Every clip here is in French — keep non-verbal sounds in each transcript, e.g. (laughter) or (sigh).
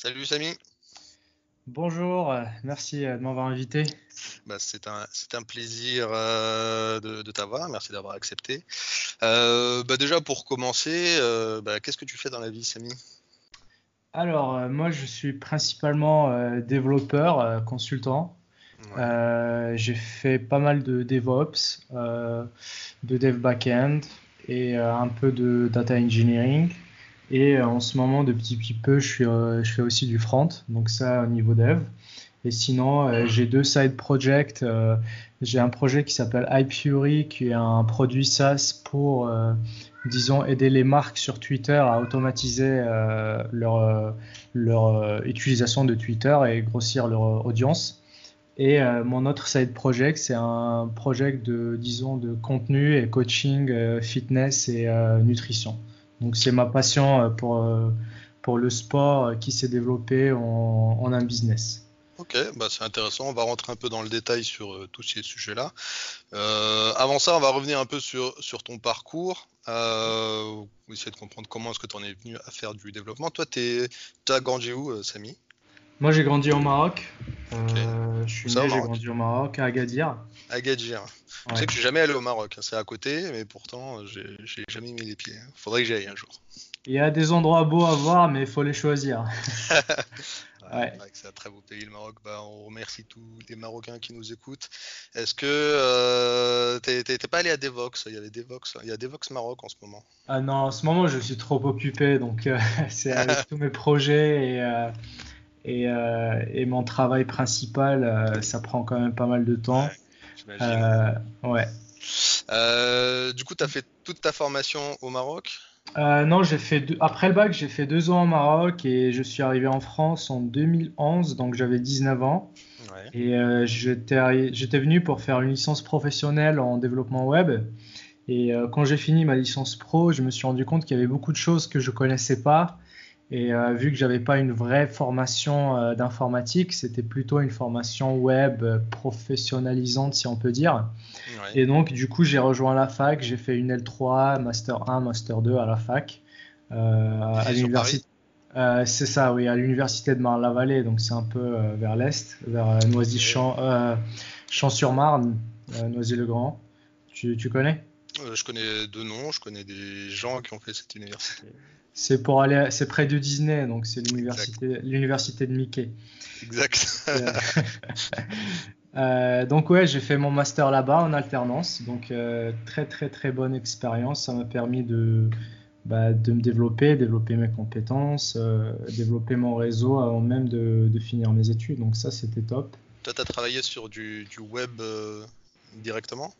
Salut Samy. Bonjour, euh, merci euh, de m'avoir invité. Bah, c'est un, un, plaisir euh, de, de t'avoir, merci d'avoir accepté. Euh, bah, déjà pour commencer, euh, bah, qu'est-ce que tu fais dans la vie Samy? Alors moi je suis principalement développeur, consultant. Ouais. J'ai fait pas mal de DevOps, de Dev Backend et un peu de Data Engineering. Et euh, en ce moment, de petit peu, je, suis, euh, je fais aussi du front, donc ça au niveau dev. Et sinon, euh, j'ai deux side projects. j'ai un projet qui s'appelle iFury, qui est un produit SaaS pour, disons, aider les marques sur Twitter à automatiser leur, leur utilisation de Twitter et grossir leur audience. Et mon autre side project, c'est un projet de, disons, de contenu et coaching, fitness et nutrition. Donc c'est ma passion euh, pour, euh, pour le sport euh, qui s'est développé en, en, un business. Ok, bah c'est intéressant. On va rentrer un peu dans le détail sur tous ces sujets-là. Euh, avant ça, on va revenir un peu sur, sur ton parcours. Euh, essayer de comprendre comment est-ce que tu en es venu à faire du développement. Toi, tu as grandi où, Samy? Moi, j'ai grandi au Maroc. Okay. Je suis né, j'ai grandi au Maroc, à Agadir. Agadir. Je sais que je suis jamais allé au Maroc, hein. c'est à côté, mais pourtant j'ai jamais mis les pieds. Faudrait que j'y aille un jour. Il y a des endroits beaux à voir, mais il faut les choisir. (laughs) ouais. C'est un très beau pays le Maroc. Bah, on remercie tous les Marocains qui nous écoutent. Est-ce que euh, t'es pas allé à Devox? Il y avait Devox, il y a Devox Maroc en ce moment. Ah non, en ce moment je suis trop occupé, donc euh, (laughs) c'est avec (laughs) tous mes projets et. Euh, et, euh, et, mon travail principal, euh, ça prend quand même pas mal de temps. Euh, ouais. Euh, du coup, tu as fait toute ta formation au Maroc? Euh, Non, j'ai fait deux... après le bac, j'ai fait deux ans au Maroc et je suis arrivé en France en 2011, donc j'avais 19 ans. Ouais. Et euh, j'étais venu pour faire une licence professionnelle en développement web. Et euh, quand j'ai fini ma licence pro, je me suis rendu compte qu'il y avait beaucoup de choses que je connaissais pas et euh, vu que j'avais pas une vraie formation euh, d'informatique, c'était plutôt une formation web euh, professionnalisante, si on peut dire. Ouais. Et donc, du coup, j'ai rejoint la fac, j'ai fait une L3, Master 1, Master 2 à la fac, à l'université. C'est ça, oui, à l'université de Marne-la-Vallée, donc c'est un peu vers l'est, vers Noisy-Champ, Champs-sur-Marne, Noisy-le-Grand. Tu, tu connais? Je connais deux noms, je connais des gens qui ont fait cette université. C'est pour aller, c'est près de Disney, donc c'est l'université, l'université de Mickey. Exact. (laughs) euh, donc ouais, j'ai fait mon master là-bas en alternance, donc euh, très très très bonne expérience. Ça m'a permis de bah, de me développer, développer mes compétences, euh, développer mon réseau avant même de, de, finir mes études. Donc ça, c'était top. Toi, tu as travaillé sur du, du web directement?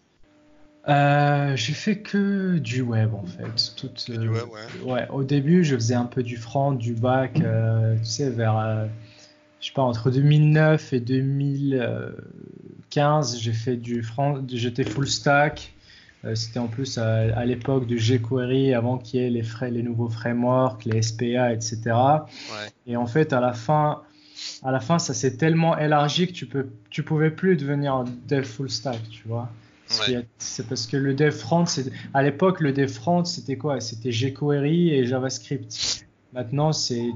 Euh, j'ai fait que du web en fait. Tout, euh, du web, ouais. ouais. Au début, je faisais un peu du front, du bac, euh, tu sais, vers, euh, je sais pas, entre 2009 et 2015, j'ai fait du front, j'étais full stack. C'était en plus à, à l'époque de jQuery, avant qu'il y ait les, frais, les nouveaux frameworks, les SPA, etc. Ouais. Et en fait, à la fin, à la fin, ça s'est tellement élargi que tu peux, tu pouvais plus devenir dev full stack, tu vois. Ouais. C'est parce que le dev front, à l'époque, le dev front, c'était quoi? C'était jQuery et JavaScript. Maintenant, c'est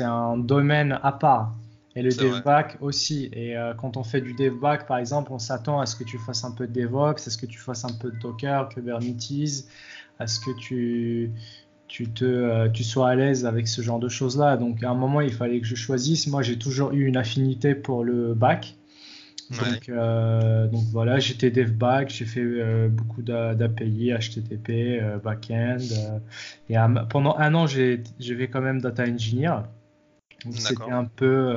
un domaine à part. Et le dev back aussi. Et euh, quand on fait du dev back, par exemple, on s'attend à ce que tu fasses un peu de DevOps, à ce que tu fasses un peu de Docker, Kubernetes, à ce que tu, tu, te, euh, tu sois à l'aise avec ce genre de choses-là. Donc, à un moment, il fallait que je choisisse. Moi, j'ai toujours eu une affinité pour le back. Donc, euh, donc voilà, j'étais dev back, j'ai fait euh, beaucoup d'a- d'API, HTTP, euh, backend. euh, et pendant un an, j'ai fait quand même data engineer. C'était un peu,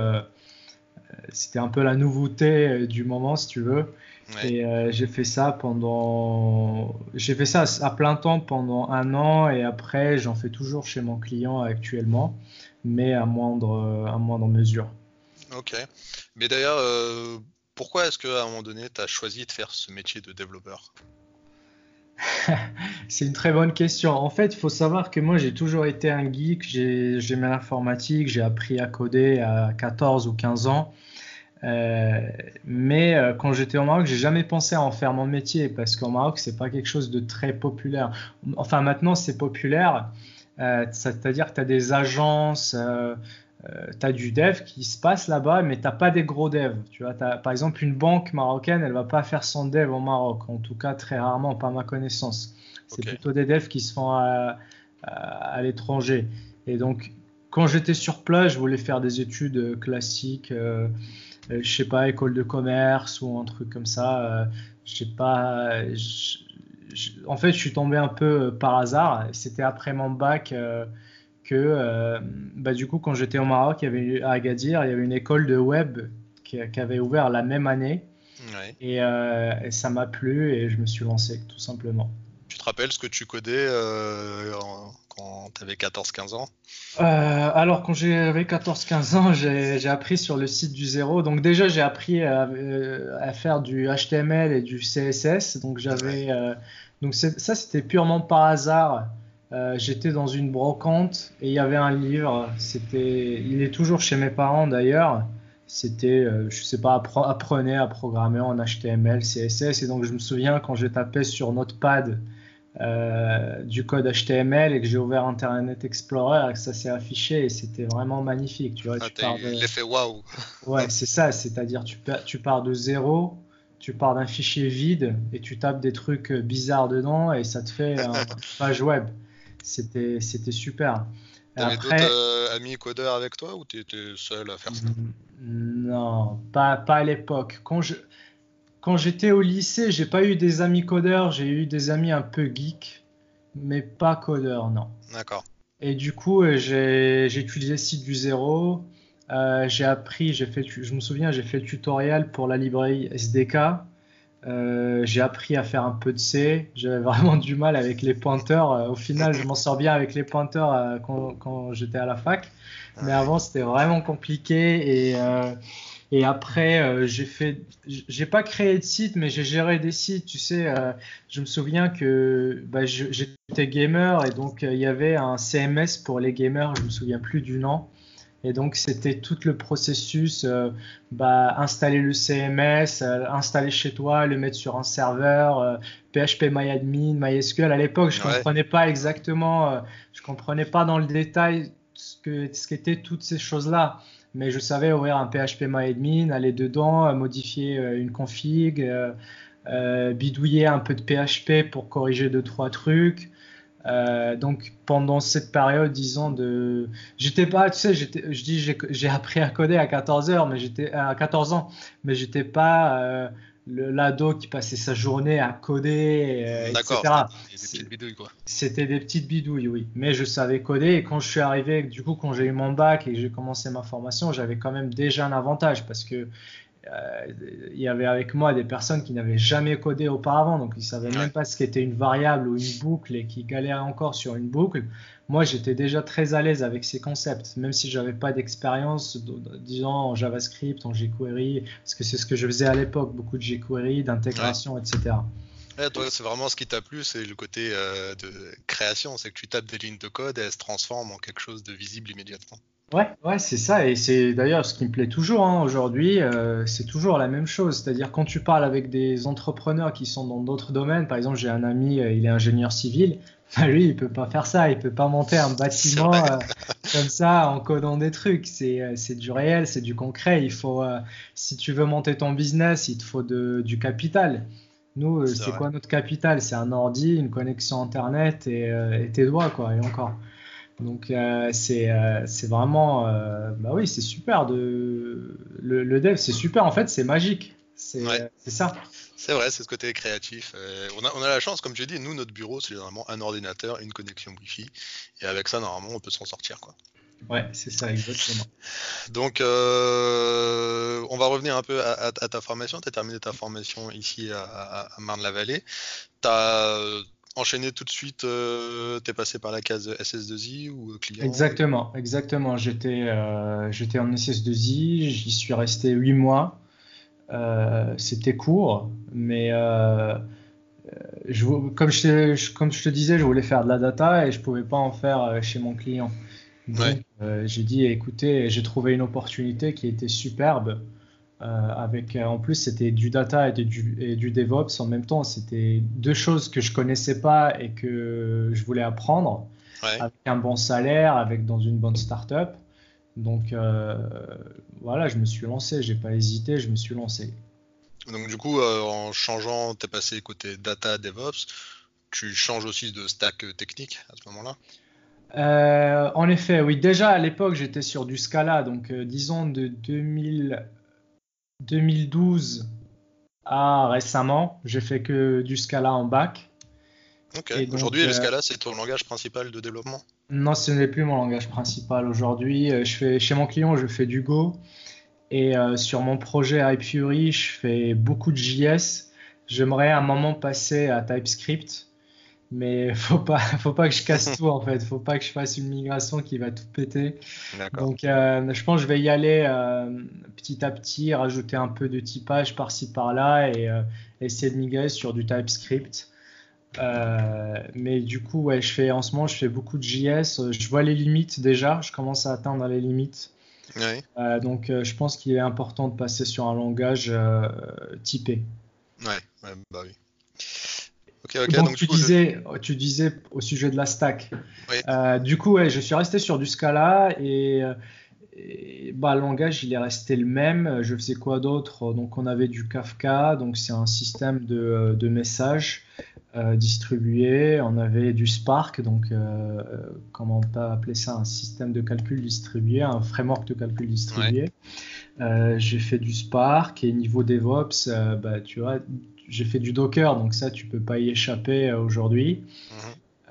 c'était un peu la nouveauté du moment, si tu veux. Ouais. Et j'ai fait ça pendant, j'ai fait ça à plein temps pendant un an et après j'en fais toujours chez mon client actuellement, mais à moindre, à moindre mesure. Ok. Mais d'ailleurs, euh, pourquoi est-ce qu'à un moment donné, tu as choisi de faire ce métier de développeur (laughs) C'est une très bonne question. En fait, il faut savoir que moi, j'ai toujours été un geek. J'ai- J'aimais l'informatique. J'ai appris à coder à 14 ou 15 ans. Euh, mais euh, quand j'étais au Maroc, j'ai jamais pensé à en faire mon métier parce qu'au Maroc, c'est pas quelque chose de très populaire. Enfin, maintenant, c'est populaire. Euh, C'est-à-dire que tu as des agences, euh, tu as du dev qui se passe là-bas, mais tu pas des gros devs. Tu vois, par exemple, une banque marocaine, elle va pas faire son dev au Maroc, en tout cas très rarement, pas ma connaissance. C'est plutôt des devs qui se font à, à, l'étranger. Et donc, quand j'étais sur place, je voulais faire des études euh, classiques, euh, euh, je sais pas, école de commerce ou un truc comme ça. je sais pas. en fait, je suis tombé un peu par hasard. C'était après mon bac que, bah, du coup, quand j'étais au Maroc, il y avait, à Agadir, il y avait une école de web qui, avait ouvert la même année. Et, et, ça m'a plu et je me suis lancé, tout simplement. Tu te rappelles ce que tu codais euh, quand tu avais 14-15 ans? Euh, Alors, quand j'avais 14-15 ans, j'ai appris sur le site du zéro. Donc, déjà, j'ai appris à, euh, faire du HTML et du CSS. Donc, j'avais. donc, ça, c'était purement par hasard. J'étais dans une brocante et il y avait un livre. C'était, il est toujours chez mes parents d'ailleurs c'était, je sais pas, apprenez à programmer en HTML, CSS. Et donc, je me souviens quand j'ai tapé sur Notepad euh, du code HTML et que j'ai ouvert Internet Explorer et que ça s'est affiché et c'était vraiment magnifique. Tu vois, ah, tu pars de... l'effet waouh. Ouais, c'est ça, c'est-à-dire tu, tu pars de zéro, tu pars d'un fichier vide et tu tapes des trucs bizarres dedans et ça te fait une (laughs) page web. C'était, c'était super. T'avais Après... d'autres euh, amis codeurs avec toi ou tu étais seul à faire ça? Non, pas, pas à l'époque. Quand je quand j'étais au lycée, j'ai pas eu des amis codeurs, j'ai eu des amis un peu geeks, mais pas codeurs, non. D'accord. Et du coup, euh, j'ai utilisé site du zéro. Euh, j'ai appris, j'ai fait, je me souviens, j'ai fait le tutoriel pour la librairie SDK. Euh, j'ai appris à faire un peu de C. J'avais (laughs) vraiment du mal avec les pointeurs. au final, je m'en sors bien avec les pointeurs quand, quand j'étais à la fac. Mais avant, c'était vraiment compliqué et et après, euh, j'ai fait, j'ai pas créé de site, mais j'ai géré des sites. Tu sais, euh, je me souviens que bah, j'étais gamer et donc euh, il y avait un CMS pour les gamers. Je me souviens plus du nom. Et donc c'était tout le processus, bah, installer le CMS, installer chez toi, le mettre sur un serveur, PHP MyAdmin, MySQL. À l'époque, je comprenais pas exactement, je comprenais pas dans le détail ce que ce qu'étaient toutes ces choses-là mais je savais ouvrir un PHP MyAdmin, aller dedans, euh, modifier euh, une config, euh, bidouiller un peu de PHP pour corriger deux trois trucs. Donc pendant cette période, disons de, j'étais pas, tu sais, je dis j'ai appris à coder à 14 heures, mais j'étais à 14 ans, mais j'étais pas l'ado qui passait sa journée à coder, euh, etc. C'était des petites bidouilles, quoi. C'était des petites bidouilles, oui. Mais je savais coder et quand je suis arrivé, du coup, quand j'ai eu mon bac et que j'ai commencé ma formation, j'avais quand même déjà un avantage parce que euh, il y avait avec moi des personnes qui n'avaient jamais codé auparavant, donc ils savaient même pas ce qu'était une variable ou une boucle et qui galéraient encore sur une boucle moi j'étais déjà très à l'aise avec ces concepts, même si j'avais pas d'expérience, disons en JavaScript, en jQuery, parce que c'est ce que je faisais à l'époque, beaucoup de jQuery, d'intégration, etc. toi, c'est vraiment ce qui t'a plu, c'est le côté euh, de création, c'est que tu tapes des lignes de code et elles se transforment en quelque chose de visible immédiatement. Ouais, ouais, c'est ça, et c'est d'ailleurs ce qui me plaît toujours hein, aujourd'hui, euh, c'est toujours la même chose. C'est-à-dire quand tu parles avec des entrepreneurs qui sont dans d'autres domaines, par exemple, j'ai un ami, euh, il est ingénieur civil, (laughs) bah, lui, il peut pas faire ça, il peut pas monter un bâtiment euh, comme ça en codant des trucs. C'est du réel, c'est du concret. Il faut, si tu veux monter ton business, il te faut de, du capital. Nous, c'est quoi notre capital? C'est un ordi, une connexion internet et, et tes doigts, quoi, et encore. Donc euh, euh, c'est vraiment euh, bah oui c'est super de le, le dev c'est super en fait c'est magique c'est ça. C'est vrai c'est ce côté créatif. on, a, on a la chance comme je dis nous notre bureau c'est vraiment un ordinateur une connexion Wi-Fi et avec ça normalement on peut s'en sortir quoi. Ouais, c'est ça, exactement. Donc, on va revenir un peu à, ta formation. Tu as terminé ta formation ici à, à Marne-la-Vallée. Tu as enchaîné tout de suite, euh, tu es passé par la case SS2I ou client Exactement, exactement. J'étais euh, j'étais en SS2I, j'y suis resté 8 mois. Euh, c'était court, mais je, comme, je, comme je te disais, je voulais faire de la data et je pouvais pas en faire chez mon client. Donc, j'ai dit, écoutez, j'ai trouvé une opportunité qui était superbe. Euh, avec, euh, en plus, c'était du data et du, et du, DevOps en même temps. C'était deux choses que je connaissais pas et que je voulais apprendre avec un bon salaire, avec dans une bonne startup. Donc voilà, je me suis lancé, j'ai pas hésité, je me suis lancé. Donc du coup, en changeant, tu es passé côté data DevOps, tu changes aussi de stack technique à ce moment-là? Euh, en effet, oui. Déjà à l'époque, j'étais sur du Scala, donc euh, disons de 2012 à récemment, j'ai fait que du Scala en bac. Ok. Aujourd'hui, le euh, Scala, c'est ton langage principal de développement Non, ce n'est plus mon langage principal aujourd'hui. Je fais chez mon client, je fais du Go, et sur mon projet iFury, je fais beaucoup de JS. J'aimerais à un moment passer à TypeScript mais (laughs) faut pas faut pas que je casse tout en fait. Faut pas que je fasse une migration qui va tout péter. Donc euh, je pense que je vais y aller euh, petit à petit rajouter un peu de typage par-ci par-là et euh, essayer de migrer sur du TypeScript. Mais du coup ouais je fais en ce moment je fais beaucoup de JS je vois les limites déjà. Je commence à atteindre les limites. Donc je pense qu'il est important de passer sur un langage typé. Ouais, ouais bah oui donc, tu, disais, tu disais au sujet de la stack. Euh, du coup, ouais, je suis resté sur du Scala et, bah, le langage, il est resté le même. Je faisais quoi d'autre? Donc, on avait du Kafka, donc c'est un système de, de messages euh, distribués. On avait du Spark, donc euh, comment on peut appeler ça? Un système de calcul distribué, un framework de calcul distribué. J'ai fait du Spark et niveau DevOps, bah, tu vois, j'ai fait du Docker, donc ça, tu peux pas y échapper euh, aujourd'hui. Mhm.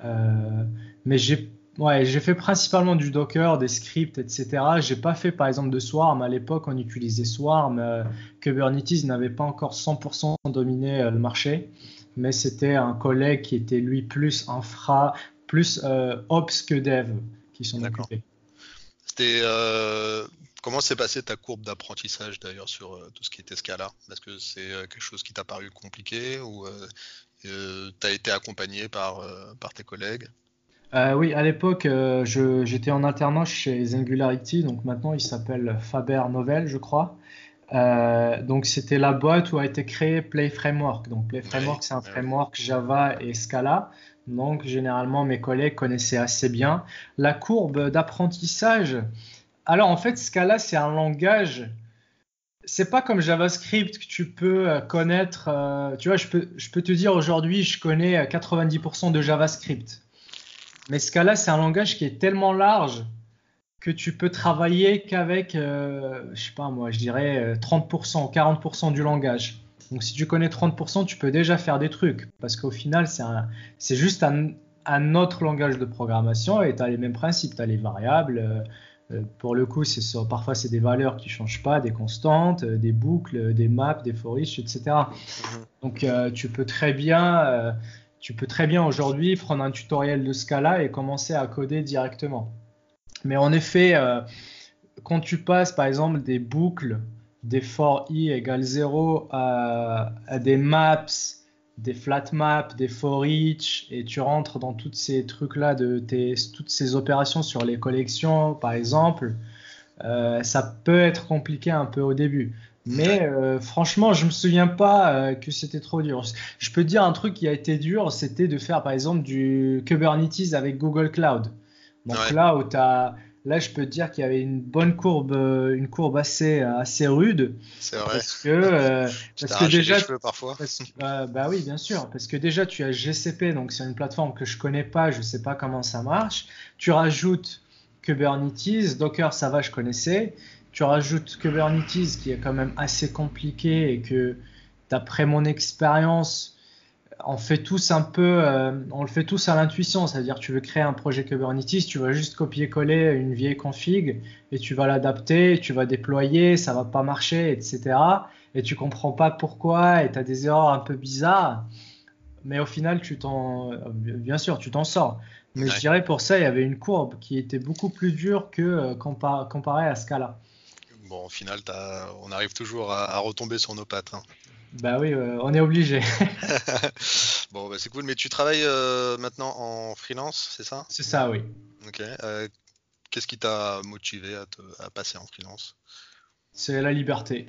Euh, mais j'ai ouais, j'ai fait principalement du Docker, des scripts, etc. J'ai pas fait par exemple de Swarm. À l'époque, on utilisait Swarm. Euh, Kubernetes n'avait pas encore 100% dominé le marché, mais c'était un collègue qui était lui plus infra, plus ops que dev qui sont occupés. C'était Comment s'est passée ta courbe d'apprentissage d'ailleurs sur euh, tout ce qui était Scala? Est-ce que c'est euh, quelque chose qui t'a paru compliqué ou euh, tu as été accompagné par, par tes collègues? Oui, à l'époque, j'étais en alternance chez Singularity, donc maintenant il s'appelle Faber Novel, je crois. donc c'était la boîte où a été créé Play Framework. Donc Play Framework, c'est un framework Java et Scala. Donc généralement mes collègues connaissaient assez bien. La courbe d'apprentissage, alors en fait, Scala, c'est un langage. C'est pas comme JavaScript que tu peux euh, connaître. Euh, tu vois, je peux, je peux te dire aujourd'hui, je connais 90% de JavaScript. Mais Scala, c'est un langage qui est tellement large que tu peux travailler qu'avec, euh, je sais pas moi, je dirais 30%, 40% du langage. Donc si tu connais 30%, tu peux déjà faire des trucs. Parce qu'au final, c'est juste un, un, autre langage de programmation et tu as les mêmes principes. Tu as les variables euh, pour le coup, parfois c'est des valeurs qui changent pas, des constantes, euh, des boucles, des maps, des for etc. Mhm. Donc euh, tu peux très bien, tu peux très bien aujourd'hui prendre un tutoriel de Scala et commencer à coder directement. Mais en effet, quand tu passes par exemple des boucles, des for i égale 0 à des maps, des flat maps, des for each, et tu rentres dans toutes ces trucs-là, de tes, toutes ces opérations sur les collections, par exemple, euh, ça peut être compliqué un peu au début. Mais euh, franchement, je me souviens pas euh, que c'était trop dur. Je peux te dire un truc qui a été dur, c'était de faire par exemple du Kubernetes avec Google Cloud. Donc là où tu as Là, je peux te dire qu'il y avait une bonne courbe, euh, une courbe assez, assez rude. C'est vrai. Parce que, euh, (laughs) parce que déjà, parfois. Euh, bah oui, bien sûr, parce que déjà tu as GCP, donc c'est une plateforme que je connais pas, je sais pas comment ça marche. Tu rajoutes Kubernetes, Docker, ça va, je connaissais. Tu rajoutes Kubernetes, qui est quand même assez compliqué et que, d'après mon expérience, on fait tous un peu, euh, on le fait tous à l'intuition, c'est-à-dire tu veux créer un projet Kubernetes, tu vas juste copier-coller une vieille config et tu vas l'adapter, tu vas déployer, ça va pas marcher, etc. Et tu comprends pas pourquoi et tu as des erreurs un peu bizarres, mais au final tu t'en, bien sûr tu t'en sors. Mais je dirais pour ça il y avait une courbe qui était beaucoup plus dure que euh, comparé à Scala. Bon, au final, on arrive toujours à, retomber sur nos pattes. Hein. Bah oui, euh, on est obligé. (laughs) bon, bah c'est cool. Mais tu travailles euh, maintenant en freelance, c'est ça? C'est ça, oui. Ok. Euh, qu'est-ce qui t'a motivé à, passer en freelance? C'est la liberté.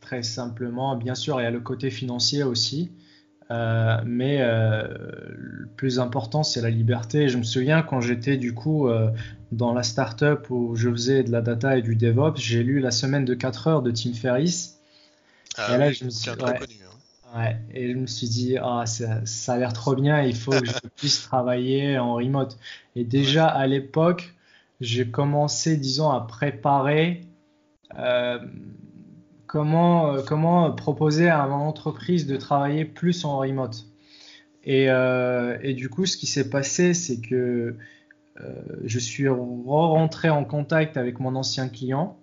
très simplement. Bien sûr, il y a le côté financier aussi. mais le plus important, c'est la liberté. Je me souviens quand j'étais du coup dans la startup où je faisais de la data et du DevOps, j'ai lu la semaine de 4 heures de Tim Ferriss. Ah, et là, je me suis, ouais, connu, hein. ouais, et je me suis dit, ah, ça, ça, a l'air trop bien, il faut que je (laughs) puisse travailler en remote. Et déjà à l'époque, j'ai commencé, disons, à préparer euh, comment, euh, comment proposer à mon entreprise de travailler plus en remote. Et, euh, et du coup, ce qui s'est passé, c'est que je suis rentré en contact avec mon ancien client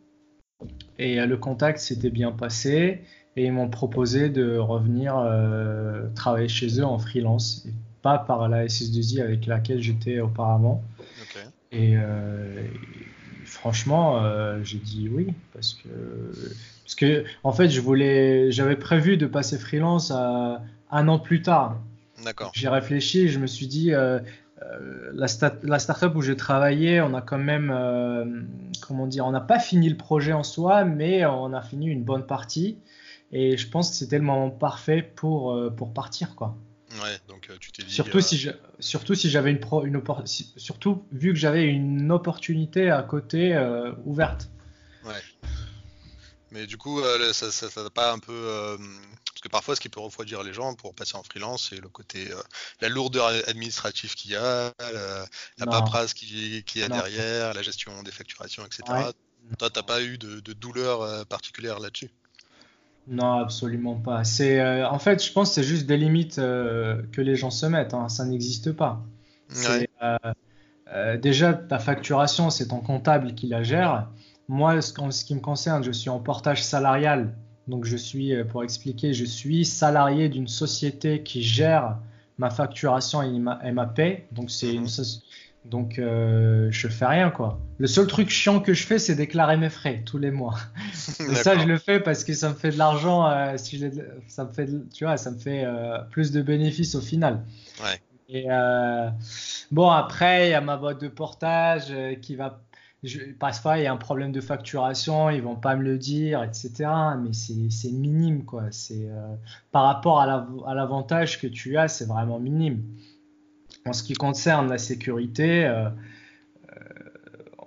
et le contact s'était bien passé et ils m'ont proposé de revenir travailler chez eux en freelance et pas par la SS2I avec laquelle j'étais auparavant. Et, euh, franchement, euh, j'ai dit oui parce que parce que en fait, je voulais, j'avais prévu de passer freelance à, un an plus tard. D'accord. J'ai réfléchi, et je me suis dit. Euh, la, la startup où j'ai travaillé, on a quand même, comment dire, on n'a pas fini le projet en soi, mais on a fini une bonne partie. Et je pense que c'était le moment parfait pour, pour partir, quoi. Ouais, donc euh, tu t'es dit. Surtout, si surtout si j'avais une, pro, une surtout vu que j'avais une opportunité à côté euh, ouverte. Ouais. Mais du coup, euh, ça, ça, n'a pas un peu. parce que parfois, ce qui peut refroidir les gens pour passer en freelance, c'est le côté. la lourdeur administrative qu'il y a, la, paperasse qu'il qui y a derrière, la gestion des facturations, etc. Toi, t'as pas eu de, de douleur particulière là-dessus? Non, absolument pas. C'est, euh, en fait, je pense que c'est juste des limites euh, que les gens se mettent. Hein. Ça n'existe pas. Euh, déjà, ta facturation, c'est ton comptable qui la gère. Moi, en ce qui me concerne, je suis en portage salarial. Donc, je suis, pour expliquer, je suis salarié d'une société qui gère ma facturation et ma, et ma paie. Donc, c'est une, mhm. Donc, euh, je fais rien, quoi. Le seul truc chiant que je fais, c'est déclarer mes frais tous les mois. (laughs) Et ça, je le fais parce que ça me fait de l'argent. Euh, si ça me fait, tu vois, ça me fait euh, plus de bénéfices au final. Ouais. Et euh, bon, après, il y a ma boîte de portage qui va. Je, parfois, il y a un problème de facturation, ils vont pas me le dire, etc. Mais c'est minime, quoi. C'est par rapport à l'avantage que tu as, c'est vraiment minime. En ce qui concerne la sécurité, euh, euh,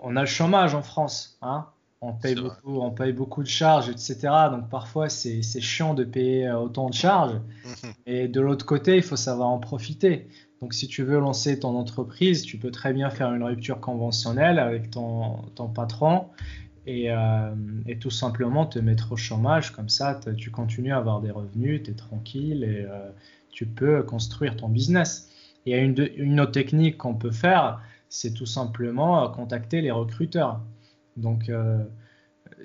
on a le chômage en France. Hein. on, paye beaucoup, on paye beaucoup de charges, etc. Donc parfois, c'est chiant de payer euh, autant de charges. Mhm. Et de l'autre côté, il faut savoir en profiter. Donc si tu veux lancer ton entreprise, tu peux très bien faire une rupture conventionnelle avec ton, patron et, tout simplement te mettre au chômage. Comme ça, tu continues à avoir des revenus, tu es tranquille et tu peux construire ton business. Et une, une autre technique qu'on peut faire, c'est tout simplement euh, contacter les recruteurs. Donc, euh,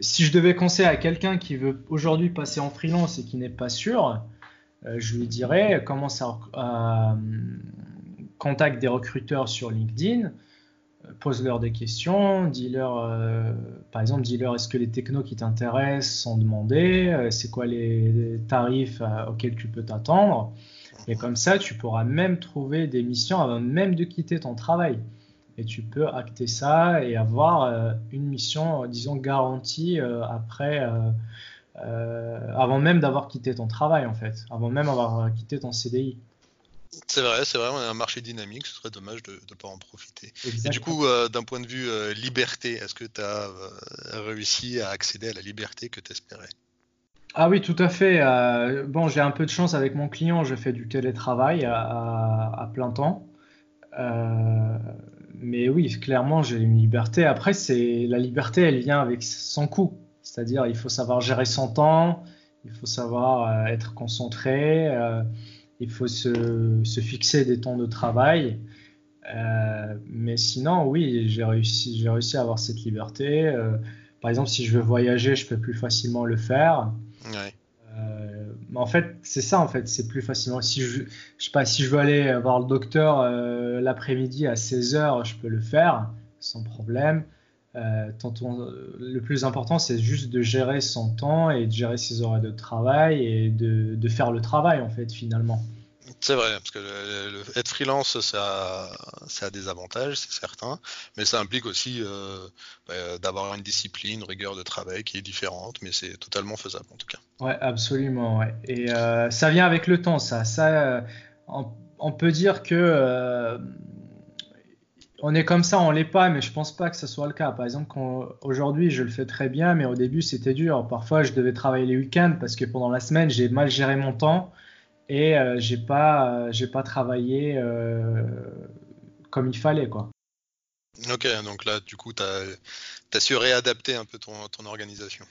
si je devais conseiller à quelqu'un qui veut aujourd'hui passer en freelance et qui n'est pas sûr, euh, je lui dirais commence à, contacter des recruteurs sur LinkedIn, pose-leur des questions, dis-leur, par exemple, dis-leur est-ce que les technos qui t'intéressent sont demandés, c'est quoi les tarifs auxquels tu peux t'attendre? Et comme ça, tu pourras même trouver des missions avant même de quitter ton travail. Et tu peux acter ça et avoir euh, une mission, euh, disons, garantie euh, après, avant même d'avoir quitté ton travail, en fait, avant même d'avoir quitté ton CDI. C'est vrai, c'est vrai, on a un marché dynamique, ce serait dommage de ne pas en profiter. Et du coup, d'un point de vue liberté, est-ce que tu as réussi à accéder à la liberté que tu espérais ah oui, tout à fait. Euh, bon, j'ai un peu de chance avec mon client, je fais du télétravail à, plein temps. Euh, mais oui, clairement, j'ai une liberté. Après, c'est la liberté, elle vient avec son coût. C'est-à-dire, il faut savoir gérer son temps, il faut savoir euh, être concentré, il faut se, se, fixer des temps de travail. mais sinon, oui, j'ai réussi, j'ai réussi à avoir cette liberté. par exemple, si je veux voyager, je peux plus facilement le faire. Euh, en fait, c'est ça, en fait, c'est plus facilement. Si je, je sais pas, si je veux aller voir le docteur euh, l'après-midi à 16h, je peux le faire sans problème. Euh, le plus important, c'est juste de gérer son temps et de gérer ses horaires de travail et de, de faire le travail, en fait, finalement. C'est vrai, parce que le, être freelance, ça, a des avantages, c'est certain, mais ça implique aussi euh, bah, d'avoir une discipline, une rigueur de travail qui est différente, mais c'est totalement faisable en tout cas. Ouais, absolument. Et euh, ça vient avec le temps, ça. ça on, peut dire que euh, on est comme ça, on l'est pas, mais je pense pas que ce soit le cas. Par exemple, aujourd'hui, je le fais très bien, mais au début, c'était dur. Parfois, je devais travailler les week-ends parce que pendant la semaine, j'ai mal géré mon temps et euh, j'ai pas euh, j'ai pas travaillé euh, comme il fallait quoi. Ok, donc là du coup tu as, su réadapter un peu ton, ton organisation.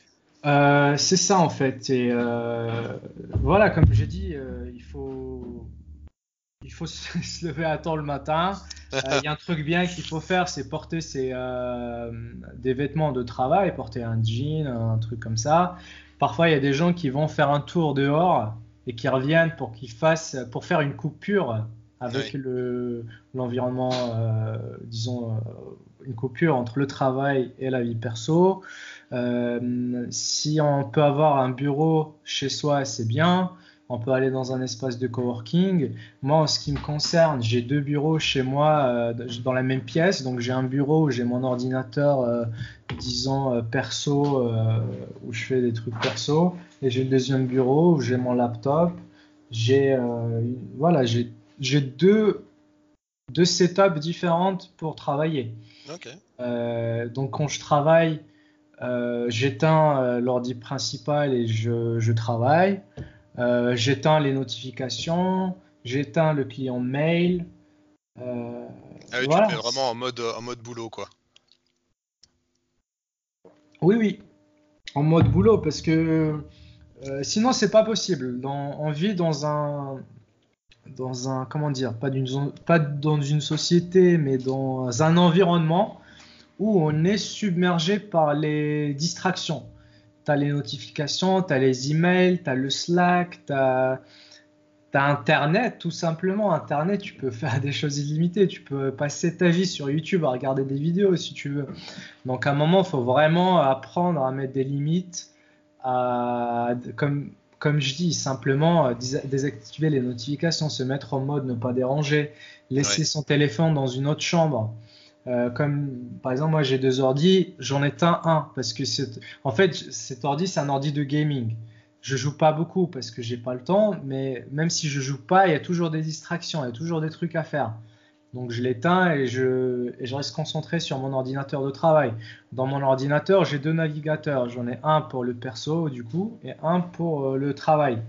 c'est ça en fait et voilà comme j'ai dit il faut il faut (laughs) se lever à temps le matin. Il y a un truc bien qu'il faut faire, c'est porter ses, des vêtements de travail, porter un jean, un truc comme ça. Parfois, il y a des gens qui vont faire un tour dehors et qui reviennent pour qu'ils fassent, pour faire une coupure avec le, l'environnement, euh, disons, euh, une coupure entre le travail et la vie perso. Euh, si on peut avoir un bureau chez soi, c'est bien on peut aller dans un espace de coworking. Moi, en ce qui me concerne, j'ai deux bureaux chez moi euh, dans la même pièce. Donc, j'ai un bureau où j'ai mon ordinateur, euh, disons, perso, où je fais des trucs perso. Et j'ai le deuxième bureau où j'ai mon laptop. J'ai voilà, j'ai deux, deux setups différentes pour travailler. donc, quand je travaille, j'éteins l'ordi principal et je, je travaille. Euh, j'éteins les notifications, j'éteins le client mail. Euh, ah oui, tu mets vraiment en mode, en mode boulot, quoi. Oui, oui, en mode boulot, parce que euh, sinon, c'est pas possible. On vit dans un, dans un, comment dire, pas, pas dans une société, mais dans un environnement où on est submergé par les distractions tu as les notifications, tu as les emails, tu as le Slack, tu as, Internet, tout simplement. Internet, tu peux faire des choses illimitées. Tu peux passer ta vie sur YouTube à regarder des vidéos si tu veux. Donc à un moment, il faut vraiment apprendre à mettre des limites. À, comme, comme je dis, simplement euh, désactiver les notifications, se mettre en mode ne pas déranger, laisser son téléphone dans une autre chambre. Euh, comme par exemple, moi j'ai deux ordi, j'en éteins un parce que en fait cet ordi c'est un ordi de gaming. Je joue pas beaucoup parce que j'ai pas le temps, mais même si je joue pas, il y a toujours des distractions, il y a toujours des trucs à faire. Donc je l'éteins et je, et je reste concentré sur mon ordinateur de travail. Dans mon ordinateur, j'ai deux navigateurs. J'en ai un pour le perso du coup et un pour euh, le travail.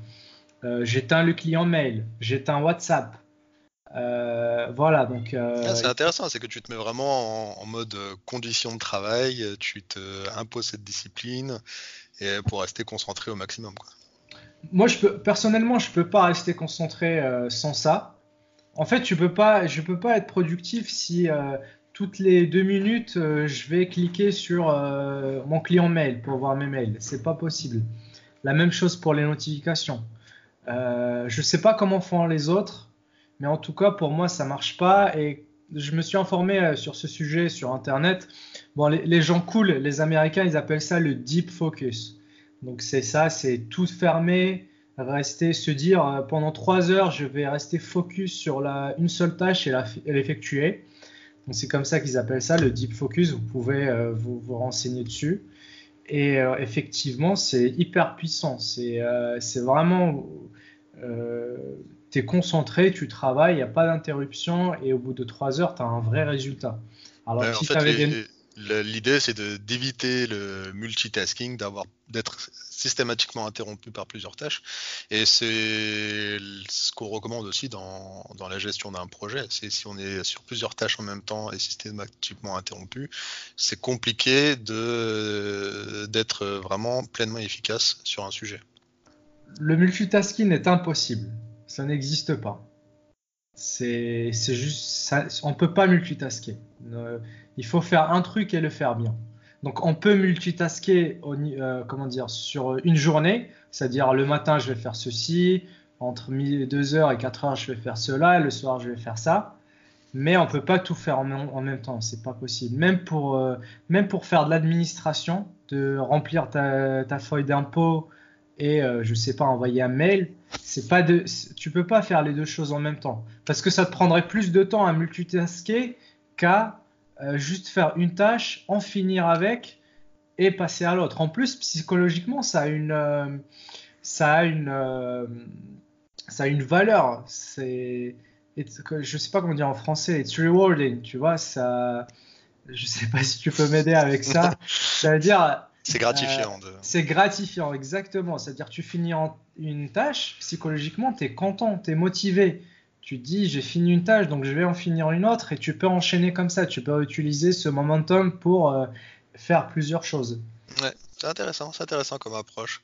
Euh, j'éteins le client mail, j'éteins WhatsApp, euh, voilà, donc. Ah, c'est intéressant, c'est que tu te mets vraiment en, mode condition de travail, tu te imposes cette discipline et pour rester concentré au maximum. Quoi. Moi, je peux, personnellement, je peux pas rester concentré sans ça. En fait, tu peux pas, je peux pas être productif si toutes les deux minutes, je vais cliquer sur mon client mail pour voir mes mails. C'est pas possible. La même chose pour les notifications. je sais pas comment font les autres. Mais en tout cas, pour moi, ça marche pas. Et je me suis informé euh, sur ce sujet sur Internet. Bon, les, gens cool, les Américains, ils appellent ça le deep focus. Donc c'est ça, c'est tout fermer, rester, se dire euh, pendant trois heures, je vais rester focus sur la, une seule tâche et l'effectuer. C'est comme ça qu'ils appellent ça le deep focus. Vous pouvez euh, vous, vous, renseigner dessus. Et effectivement, c'est hyper puissant. C'est vraiment tu es concentré, tu travailles, il n'y a pas d'interruption et au bout de trois heures, tu as un vrai résultat. Alors, L'idée, c'est d'éviter le multitasking, d'être systématiquement interrompu par plusieurs tâches. Et c'est ce qu'on recommande aussi dans, la gestion d'un projet. C'est si on est sur plusieurs tâches en même temps et systématiquement interrompu, c'est compliqué d'être vraiment pleinement efficace sur un sujet. Le multitasking est impossible ça n'existe pas. C'est juste, on peut pas multitasker. Euh, il faut faire un truc et le faire bien. Donc on peut multitasker, euh, comment dire, sur une journée, c'est-à-dire le matin je vais faire ceci, entre 2h et 4h je vais faire cela, et le soir je vais faire ça. Mais on peut pas tout faire en, même temps, c'est pas possible. Même pour, euh, même pour faire de l'administration, de remplir ta, feuille d'impôt, et je sais pas envoyer un mail, c'est pas de, tu peux pas faire les deux choses en même temps. Parce que ça te prendrait plus de temps à multitasker qu'à juste faire une tâche, en finir avec et passer à l'autre. En plus, psychologiquement, ça a une, euh, ça a une, euh, ça a une valeur. C'est, je sais pas comment dire en français. It's rewarding, tu vois. Ça, je sais pas (laughs) si tu peux m'aider avec ça. ça veut dire. C'est gratifiant. Euh, c'est gratifiant, exactement. C'est-à-dire, tu finis en une tâche, psychologiquement, tu es content, tu es motivé. Tu dis, j'ai fini une tâche, donc je vais en finir une autre, et tu peux enchaîner comme ça. Tu peux utiliser ce momentum pour faire plusieurs choses. Ouais, c'est intéressant, c'est intéressant comme approche.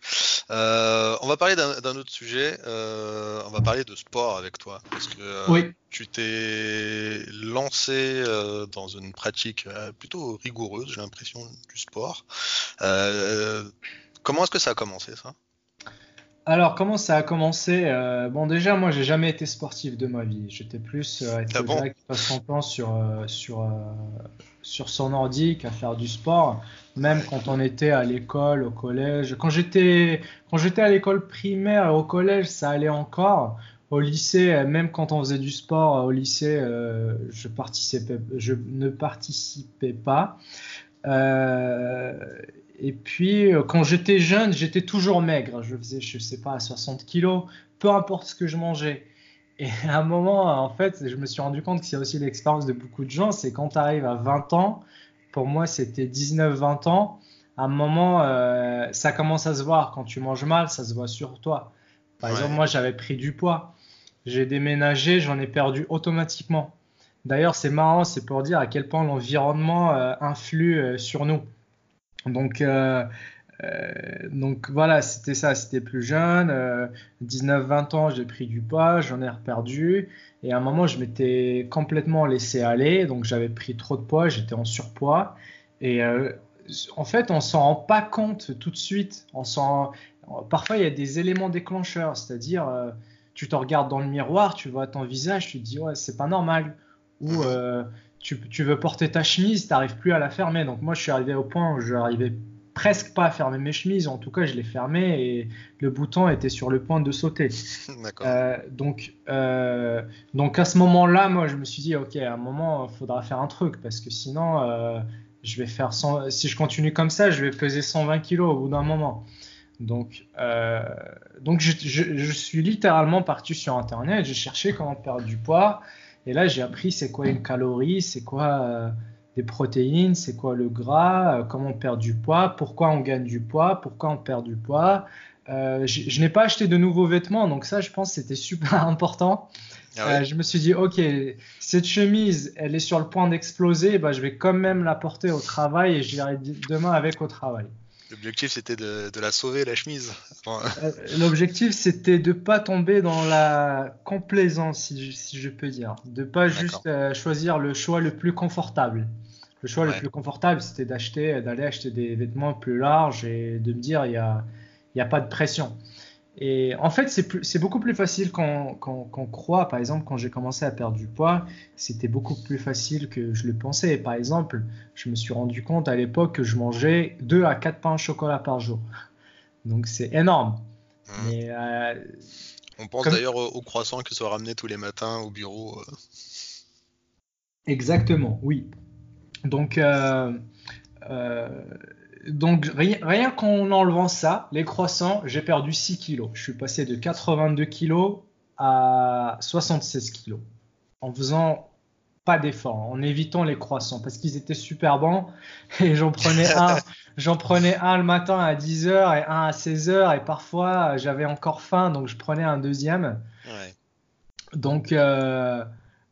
Euh, on va parler d'un autre sujet. Euh, on va parler de sport avec toi, parce que euh, tu t'es lancé dans une pratique plutôt rigoureuse, j'ai l'impression, du sport. comment est-ce que ça a commencé ça? Alors, comment ça a commencé Bon, déjà, moi, j'ai jamais été sportif de ma vie. J'étais plus euh, être ah qui passe son temps sur, sur, sur son ordi qu'à faire du sport, même quand on était à l'école, au collège. Quand j'étais, quand j'étais à l'école primaire et au collège, ça allait encore. Au lycée, même quand on faisait du sport au lycée, euh, je, participais, je ne participais pas. Euh, et puis, quand j'étais jeune, j'étais toujours maigre. Je faisais, je sais pas, 60 kilos, peu importe ce que je mangeais. Et à un moment, en fait, je me suis rendu compte que c'est aussi l'expérience de beaucoup de gens, c'est quand tu arrives à 20 ans, pour moi c'était 19-20 ans, à un moment, euh, ça commence à se voir. Quand tu manges mal, ça se voit sur toi. Par exemple, moi j'avais pris du poids, j'ai déménagé, j'en ai perdu automatiquement. D'ailleurs, c'est marrant, c'est pour dire à quel point l'environnement euh, influe euh, sur nous. Donc, euh, donc voilà, c'était ça, c'était plus jeune. 19-20 euh, ans, j'ai pris du poids, j'en ai reperdu. Et à un moment, je m'étais complètement laissé aller, donc j'avais pris trop de poids, j'étais en surpoids. Et euh, en fait, on s'en rend pas compte tout de suite. On Parfois, il y a des éléments déclencheurs, c'est-à-dire, tu te regardes dans le miroir, tu vois ton visage, tu te dis, ouais, c'est pas normal. Ou tu, tu, veux porter ta chemise, tu n'arrives plus à la fermer. Donc moi, je suis arrivé au point où je n'arrivais presque pas à fermer mes chemises. En tout cas, je les fermais et le bouton était sur le point de sauter. (laughs) Euh, donc, euh, donc à ce moment-là, moi, je me suis dit, ok, à un moment, il faudra faire un truc parce que sinon, euh, je vais faire si je continue comme ça, je vais peser 120 kilos au bout d'un moment. Donc, donc je, je, suis littéralement parti sur Internet, j'ai cherché comment perdre du poids. Et là, j'ai appris c'est quoi une calorie, c'est quoi des protéines, c'est quoi le gras, euh, comment on perd du poids, pourquoi on gagne du poids, pourquoi on perd du poids. Euh, je, n'ai pas acheté de nouveaux vêtements, donc ça, je pense, c'était super (laughs) important. Ah euh, je me suis dit, ok, cette chemise, elle est sur le point d'exploser, bah, je vais quand même la porter au travail et je j'irai demain avec au travail. L'objectif, c'était de, la sauver, la chemise. L'objectif, c'était de pas tomber dans la complaisance, si je, peux dire. De pas juste choisir le choix le plus confortable. Le choix le plus confortable, c'était d'acheter, d'aller acheter des vêtements plus larges et de me dire, il n'y a, y a pas de pression. Et en fait, c'est beaucoup plus facile qu'on croit. Par exemple, quand j'ai commencé à perdre du poids, c'était beaucoup plus facile que je le pensais. Par exemple, je me suis rendu compte à l'époque que je mangeais 2 à 4 pains au chocolat par jour. Donc c'est énorme. Mmh. Euh, On pense d'ailleurs aux croissants qui sont ramenés tous les matins au bureau. Euh. Exactement, oui. Donc, euh, euh, donc rien, qu'en enlevant ça, les croissants, j'ai perdu 6 kilos. Je suis passé de 82 kilos à 76 kilos en faisant pas d'effort, en évitant les croissants parce qu'ils étaient super bons (laughs) et j'en prenais (laughs) un, j'en prenais un le matin à 10h et un à 16h et parfois j'avais encore faim donc je prenais un deuxième. Ouais. Donc euh,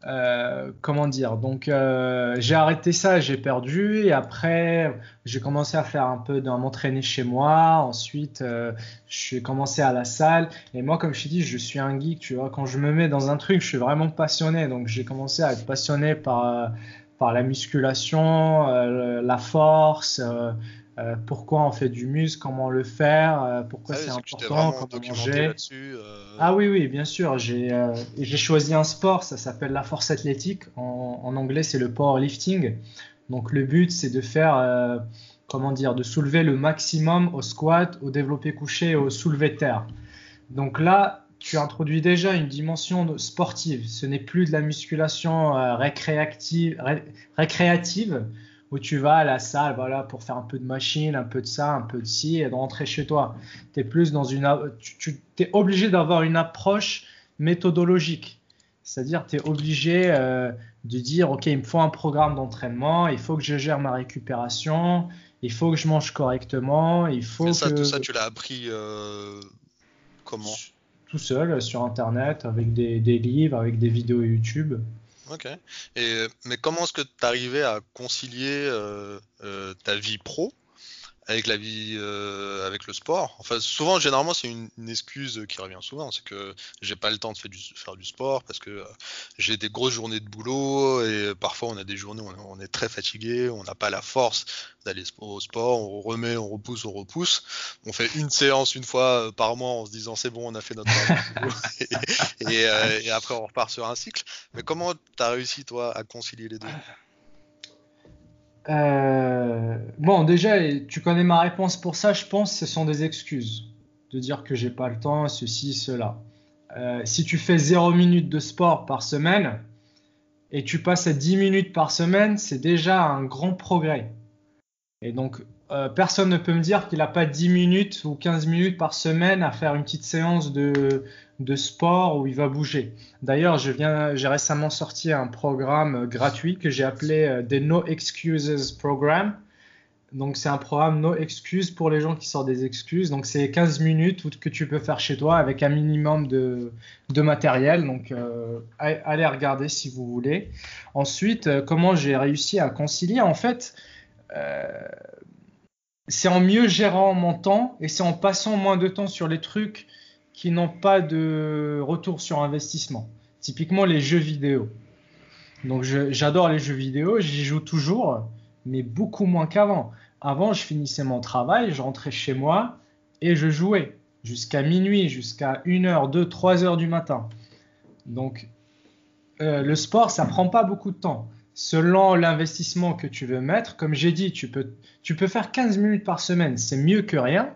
euh, comment dire? Donc euh, j'ai arrêté ça, j'ai perdu et après j'ai commencé à faire un peu d'un m'entraîner chez moi. Ensuite euh, j'ai commencé à la salle et moi comme je t'ai dit je suis un geek, tu vois. Quand je me mets dans un truc, je suis vraiment passionné. Donc j'ai commencé à être passionné par par la musculation, la force. Euh, pourquoi on fait du muscle, comment le faire, euh, pourquoi ah c'est important, comment manger. Euh. Ah oui, oui, bien sûr. J'ai choisi un sport, ça s'appelle la force athlétique. En, anglais, c'est le powerlifting. Donc le but, c'est de faire comment dire, de soulever le maximum au squat, au développé couché et au soulevé terre. Donc là, tu introduis déjà une dimension sportive. Ce n'est plus de la musculation euh, récréative où tu vas à la salle voilà, pour faire un peu de machine, un peu de ça, un peu de ci et de rentrer chez toi. Es plus dans une, tu, es obligé d'avoir une approche méthodologique. C'est-à-dire, tu es obligé euh, de dire, OK, il me faut un programme d'entraînement, il faut que je gère ma récupération, il faut que je mange correctement, il faut ça, que... Tout ça, tu l'as appris euh, comment? Tout seul, sur Internet, avec des, livres, avec des vidéos YouTube. Ok. Et, mais comment est-ce que tu arrivais à concilier euh, euh, ta vie pro avec la vie, euh, avec le sport. Enfin, souvent, généralement, c'est une, excuse qui revient souvent, c'est que j'ai pas le temps de faire du, sport parce que euh, j'ai des grosses journées de boulot et parfois on a des journées où on, est très fatigué, on n'a pas la force d'aller au sport, on remet, on repousse, on repousse. On fait une séance une fois par mois en se disant c'est bon, on a fait notre (laughs) et, euh, et, après on repart sur un cycle. Mais comment tu as réussi toi à concilier les deux? Euh, bon, déjà, tu connais ma réponse pour ça, je pense ce sont des excuses. De dire que j'ai pas le temps, ceci, cela. Euh, si tu fais 0 minutes de sport par semaine et tu passes à 10 minutes par semaine, c'est déjà un grand progrès. Et donc, euh, personne ne peut me dire qu'il n'a pas 10 minutes ou 15 minutes par semaine à faire une petite séance de, de sport où il va bouger. D'ailleurs, j'ai récemment sorti un programme gratuit que j'ai appelé euh, des No Excuses Program. Donc, c'est un programme No Excuses pour les gens qui sortent des excuses. Donc, c'est 15 minutes que tu peux faire chez toi avec un minimum de, matériel. Donc, euh, allez regarder si vous voulez. Ensuite, comment j'ai réussi à concilier? En fait, c'est en mieux gérant mon temps et c'est en passant moins de temps sur les trucs qui n'ont pas de retour sur investissement. Typiquement les jeux vidéo. Donc j'adore les jeux vidéo, j'y joue toujours, mais beaucoup moins qu'avant. Avant, je finissais mon travail, je rentrais chez moi et je jouais jusqu'à minuit, jusqu'à 1h, 2, 3 heures du matin. Donc euh, le sport, ça prend pas beaucoup de temps selon l'investissement que tu veux mettre, comme j'ai dit, tu peux, tu peux faire 15 minutes par semaine, c'est mieux que rien.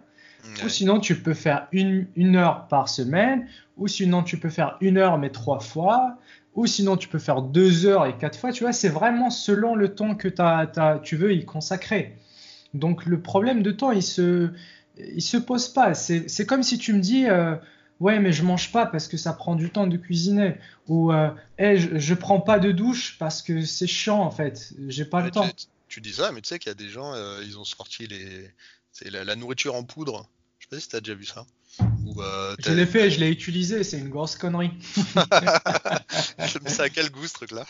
Ou sinon, tu peux faire une, une, heure par semaine, ou sinon, tu peux faire une heure mais trois fois, ou sinon, tu peux faire deux heures et quatre fois. Tu vois, c'est vraiment selon le temps que tu veux y consacrer. Donc, le problème de temps, il se, il se pose pas. C'est comme si tu me dis, euh, ouais mais je mange pas parce que ça prend du temps de cuisiner ou euh, je, je, prends pas de douche parce que c'est chiant en fait j'ai pas le temps tu, dis ça mais tu sais qu'il y a des gens euh, ils ont sorti les c'est la, nourriture en poudre sais pas si tu as déjà vu ça euh, je l'ai fait je l'ai utilisé c'est une grosse connerie (laughs) c'est à quel goût ce truc là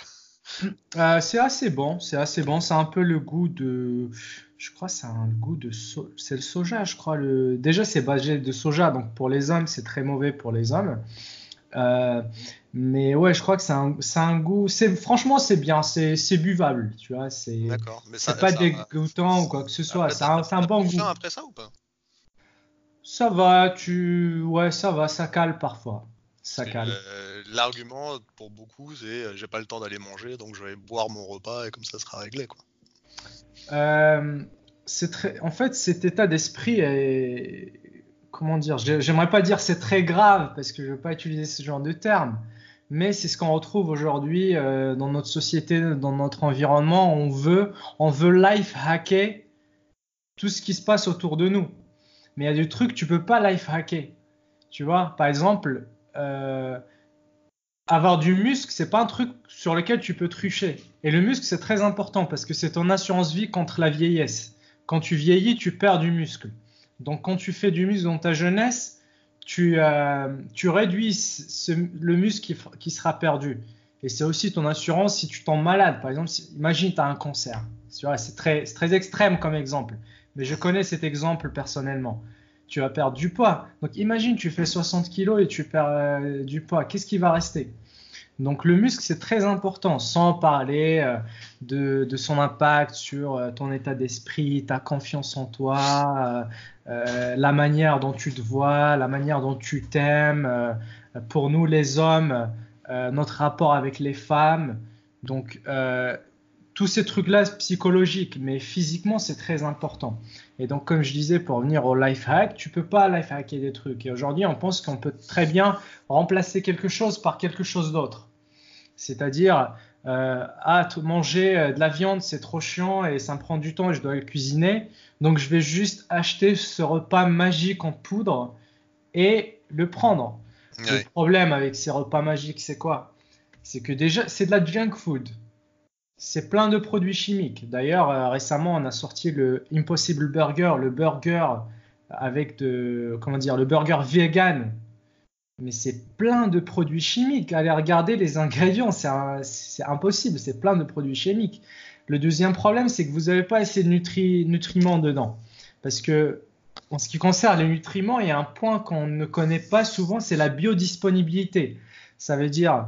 euh, c'est assez bon, c'est assez bon. C'est un peu le goût de, je crois, c'est un goût de, c'est le soja, je crois. Le... Déjà, c'est basé de soja, donc pour les hommes, c'est très mauvais pour les hommes. Euh, mais ouais, je crois que c'est un, un, goût. C'est franchement, c'est bien, c'est buvable, tu vois. C'est pas dégoûtant ou quoi que ce soit. C'est un, un bon goût. après ça ou pas? Ça va, tu, ouais, ça va, ça cale parfois. Ça L'argument pour beaucoup, c'est euh, j'ai pas le temps d'aller manger, donc je vais boire mon repas et comme ça sera réglé. Quoi. Euh, très... En fait, cet état d'esprit est. Comment dire J'aimerais pas dire c'est très grave parce que je veux pas utiliser ce genre de terme, mais c'est ce qu'on retrouve aujourd'hui euh, dans notre société, dans notre environnement. On veut, on veut life hacker tout ce qui se passe autour de nous. Mais il y a des trucs que tu peux pas life hacker. Tu vois, par exemple, euh, avoir du muscle, c'est pas un truc sur lequel tu peux trucher. Et le muscle, c'est très important parce que c'est ton assurance vie contre la vieillesse. Quand tu vieillis, tu perds du muscle. Donc, quand tu fais du muscle dans ta jeunesse, tu, euh, réduis le muscle qui, sera perdu. Et c'est aussi ton assurance si tu tombes malade. Par exemple, imagine tu as un cancer. C'est très, très extrême comme exemple. Mais je connais cet exemple personnellement tu vas perdre du poids. Donc imagine, tu fais 60 kg et tu perds euh, du poids. Qu'est-ce qui va rester? Donc le muscle, c'est très important, sans parler euh, de, son impact sur euh, ton état d'esprit, ta confiance en toi, la manière dont tu te vois, la manière dont tu t'aimes. pour nous, les hommes, notre rapport avec les femmes. Donc tous ces trucs-là psychologiques, mais physiquement, c'est très important. Et donc, comme je disais, pour venir au life hack, tu peux pas life hacker des trucs. Et aujourd'hui, on pense qu'on peut très bien remplacer quelque chose par quelque chose d'autre. C'est-à-dire, euh, ah, manger euh, de la viande, c'est trop chiant et ça me prend du temps et je dois le cuisiner. Donc, je vais juste acheter ce repas magique en poudre et le prendre. Le problème avec ces repas magiques, c'est quoi? C'est que déjà, c'est de la junk food c'est plein de produits chimiques. D'ailleurs, euh, récemment, on a sorti le Impossible Burger, le burger avec de, comment dire, le burger vegan. Mais c'est plein de produits chimiques. Allez regarder les ingrédients, c'est impossible, c'est plein de produits chimiques. Le deuxième problème, c'est que vous n'avez pas assez de nutriments dedans. Parce que, en ce qui concerne les nutriments, il y a un point qu'on ne connaît pas souvent, c'est la biodisponibilité. Ça veut dire,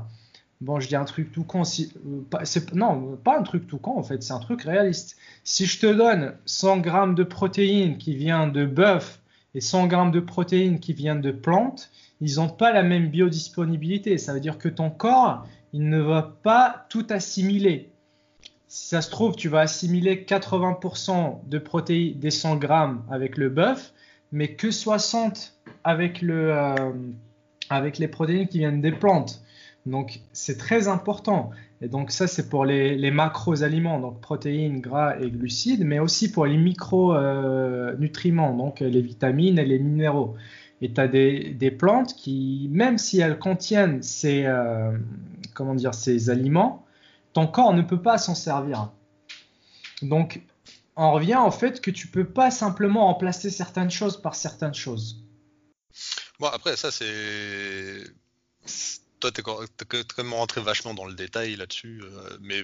Bon, je dis un truc tout con. Si, euh, non, pas un truc tout con en fait, c'est un truc réaliste. Si je te donne 100 grammes de protéines qui viennent de bœuf et 100 grammes de protéines qui viennent de plantes, ils n'ont pas la même biodisponibilité. Ça veut dire que ton corps, il ne va pas tout assimiler. Si ça se trouve, tu vas assimiler 80% de protéines des 100 grammes avec le bœuf, mais que 60 avec, euh, avec les protéines qui viennent des plantes. Donc c'est très important. Et donc ça c'est pour les, macros-aliments, donc protéines, gras et glucides, mais aussi pour les micro-nutriments, donc les vitamines et les minéraux. Et tu as des, plantes qui, même si elles contiennent ces, euh, comment dire, ces aliments, ton corps ne peut pas s'en servir. Donc on revient au fait que tu peux pas simplement remplacer certaines choses par certaines choses. Bon après ça c'est toi, t'es quand même rentré vachement dans le détail là-dessus, euh, mais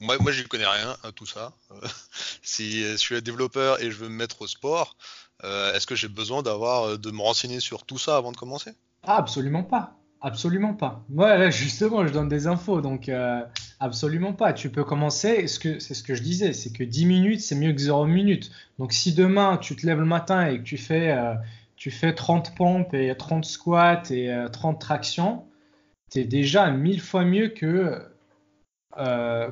moi, moi, j'y connais rien à tout ça. Euh, (laughs) si je suis développeur et je veux me mettre au sport, euh, est-ce que j'ai besoin d'avoir de me renseigner sur tout ça avant de commencer? Absolument pas. Absolument pas. Moi, là, justement, je donne des infos, donc absolument pas. Tu peux commencer, c'est ce que je disais, c'est que 10 minutes, c'est mieux que 0 minutes. Donc, si demain, tu te lèves le matin et que tu fais, tu fais 30 pompes et 30 squats et 30 tractions, t'es déjà mille fois mieux que. Euh,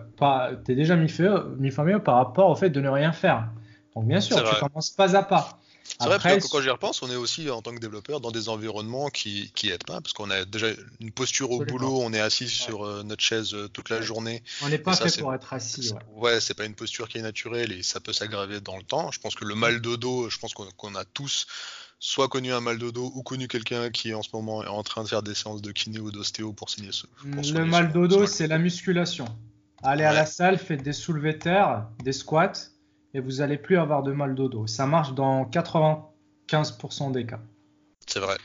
t'es déjà mille fois, mille fois mieux par rapport au fait de ne rien faire. Donc, bien sûr, tu commences pas à pas. C'est vrai, que quand j'y repense, on est aussi en tant que développeur dans des environnements qui, qui aident pas, parce qu'on a déjà une posture au boulot, on est assis sur euh, notre chaise euh, toute la journée. On n'est pas fait pour être assis. Ouais, ouais c'est pas une posture qui est naturelle et ça peut s'aggraver dans le temps. Je pense que le mal de dos, je pense qu'on a tous soit connu un mal de dos ou connu quelqu'un qui en ce moment est en train de faire des séances de kiné ou d'ostéo pour signer ce. le mal de dos, c'est la musculation. Allez à la salle, faites des soulevés terre, des squats, et vous allez plus avoir de mal de dos. Ça marche dans 95% des cas. C'est vrai.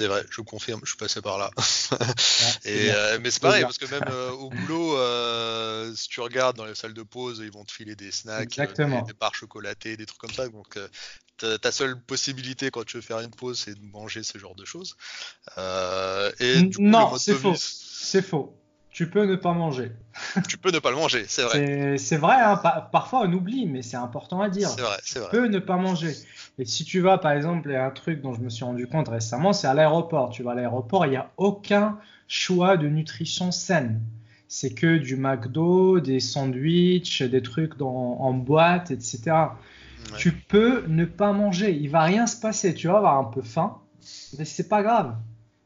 C'est vrai, je confirme, je suis passé par là. (laughs) et, euh, mais c'est pareil, parce que même euh, au boulot, euh, si tu regardes dans les salles de pause, ils vont te filer des snacks, des, des, barres chocolatées, des trucs comme ça. Donc ta seule possibilité quand tu veux faire une pause, c'est de manger ce genre de choses. Non, c'est faux. C'est faux. Tu peux ne pas manger. tu peux ne pas le manger, c'est vrai. C'est vrai, hein, parfois on oublie, mais c'est important à dire. C'est vrai, c'est vrai. Tu peux ne pas manger. Et si tu vas, par exemple, il y a un truc dont je me suis rendu compte récemment, c'est à l'aéroport. Tu vas à l'aéroport, il n'y a aucun choix de nutrition saine. C'est que du McDo, des sandwichs, des trucs en boîte, etc. Tu peux ne pas manger, il va rien se passer. Tu vas avoir un peu faim, mais c'est pas grave.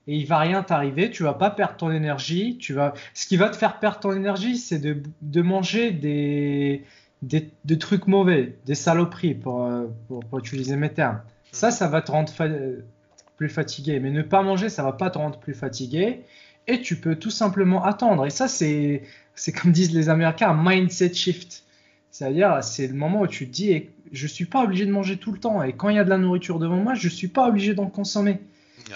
Et il va rien t'arriver, tu vas pas perdre ton énergie. Tu vas... Ce qui va te faire perdre ton énergie, c'est de, manger des, des, trucs mauvais, des saloperies, pour, pour, utiliser mes termes. Ça, ça va te rendre plus fatigué. Mais ne pas manger, ça va pas te rendre plus fatigué. Et tu peux tout simplement attendre. Et ça, c'est comme disent les Américains, un mindset shift. C'est-à-dire, c'est le moment où tu te dis, je suis pas obligé de manger tout le temps. Et quand il y a de la nourriture devant moi, je suis pas obligé d'en consommer.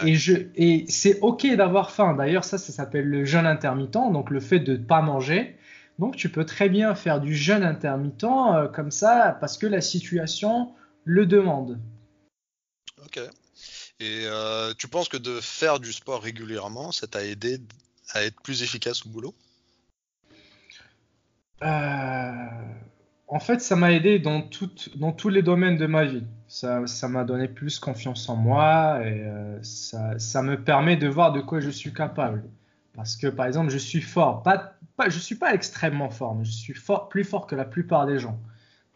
Et, je, et c'est ok d'avoir faim. D'ailleurs, ça, ça s'appelle le jeûne intermittent, donc le fait de ne pas manger. Donc, tu peux très bien faire du jeûne intermittent euh, comme ça parce que la situation le demande. Ok. Et euh, tu penses que de faire du sport régulièrement, ça t'a aidé à être plus efficace au boulot? Euh, en fait, ça m'a aidé dans, tous les domaines de ma vie. Ça, m'a donné plus confiance en moi et euh, ça, me permet de voir de quoi je suis capable. Parce que, par exemple, je suis fort. Je suis pas extrêmement fort, mais je suis plus fort que la plupart des gens.